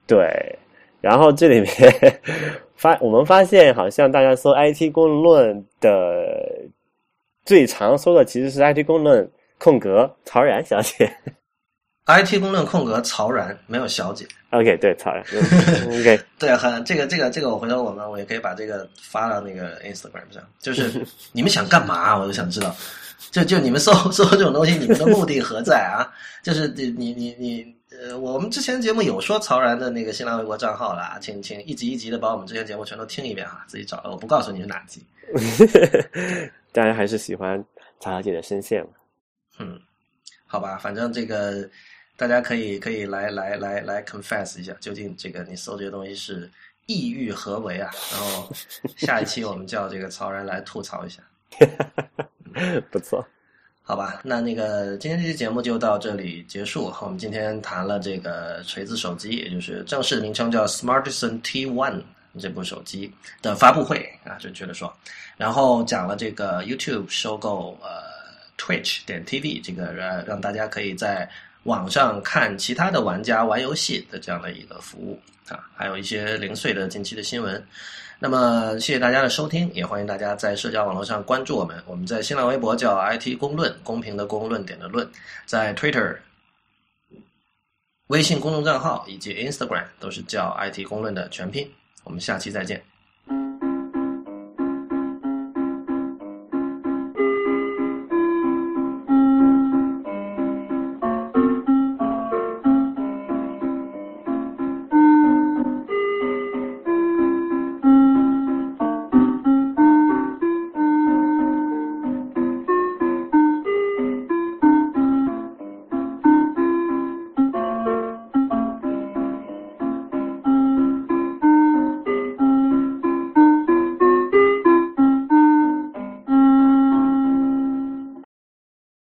对。然后这里面 发我们发现，好像大家搜 IT 公论的最常搜的其实是 IT 公论空格曹然小姐。IT 公论空格曹然没有小姐，OK，对，曹然。嗯 OK，对，很这个这个这个，我回头我们我也可以把这个发到那个 Instagram 上。就是 你们想干嘛？我就想知道，就就你们搜 搜这种东西，你们的目的何在啊？就是你你你你呃，我们之前节目有说曹然的那个新浪微博账号啦，请请一集一集的把我们之前节目全都听一遍哈，自己找，我不告诉你是哪集。大家还是喜欢曹小姐的声线嘛？嗯，好吧，反正这个大家可以可以来来来来 confess 一下，究竟这个你搜这些东西是意欲何为啊？然后 下一期我们叫这个曹然来吐槽一下，不错。好吧？那那个今天这期节目就到这里结束。我们今天谈了这个锤子手机，也就是正式的名称叫 Smartisan T One 这部手机的发布会啊，准确的说，然后讲了这个 YouTube 收购呃 Twitch 点 TV 这个让让大家可以在网上看其他的玩家玩游戏的这样的一个服务啊，还有一些零碎的近期的新闻。那么谢谢大家的收听，也欢迎大家在社交网络上关注我们。我们在新浪微博叫 IT 公论，公平的公，论点的论，在 Twitter、微信公众账号以及 Instagram 都是叫 IT 公论的全拼。我们下期再见。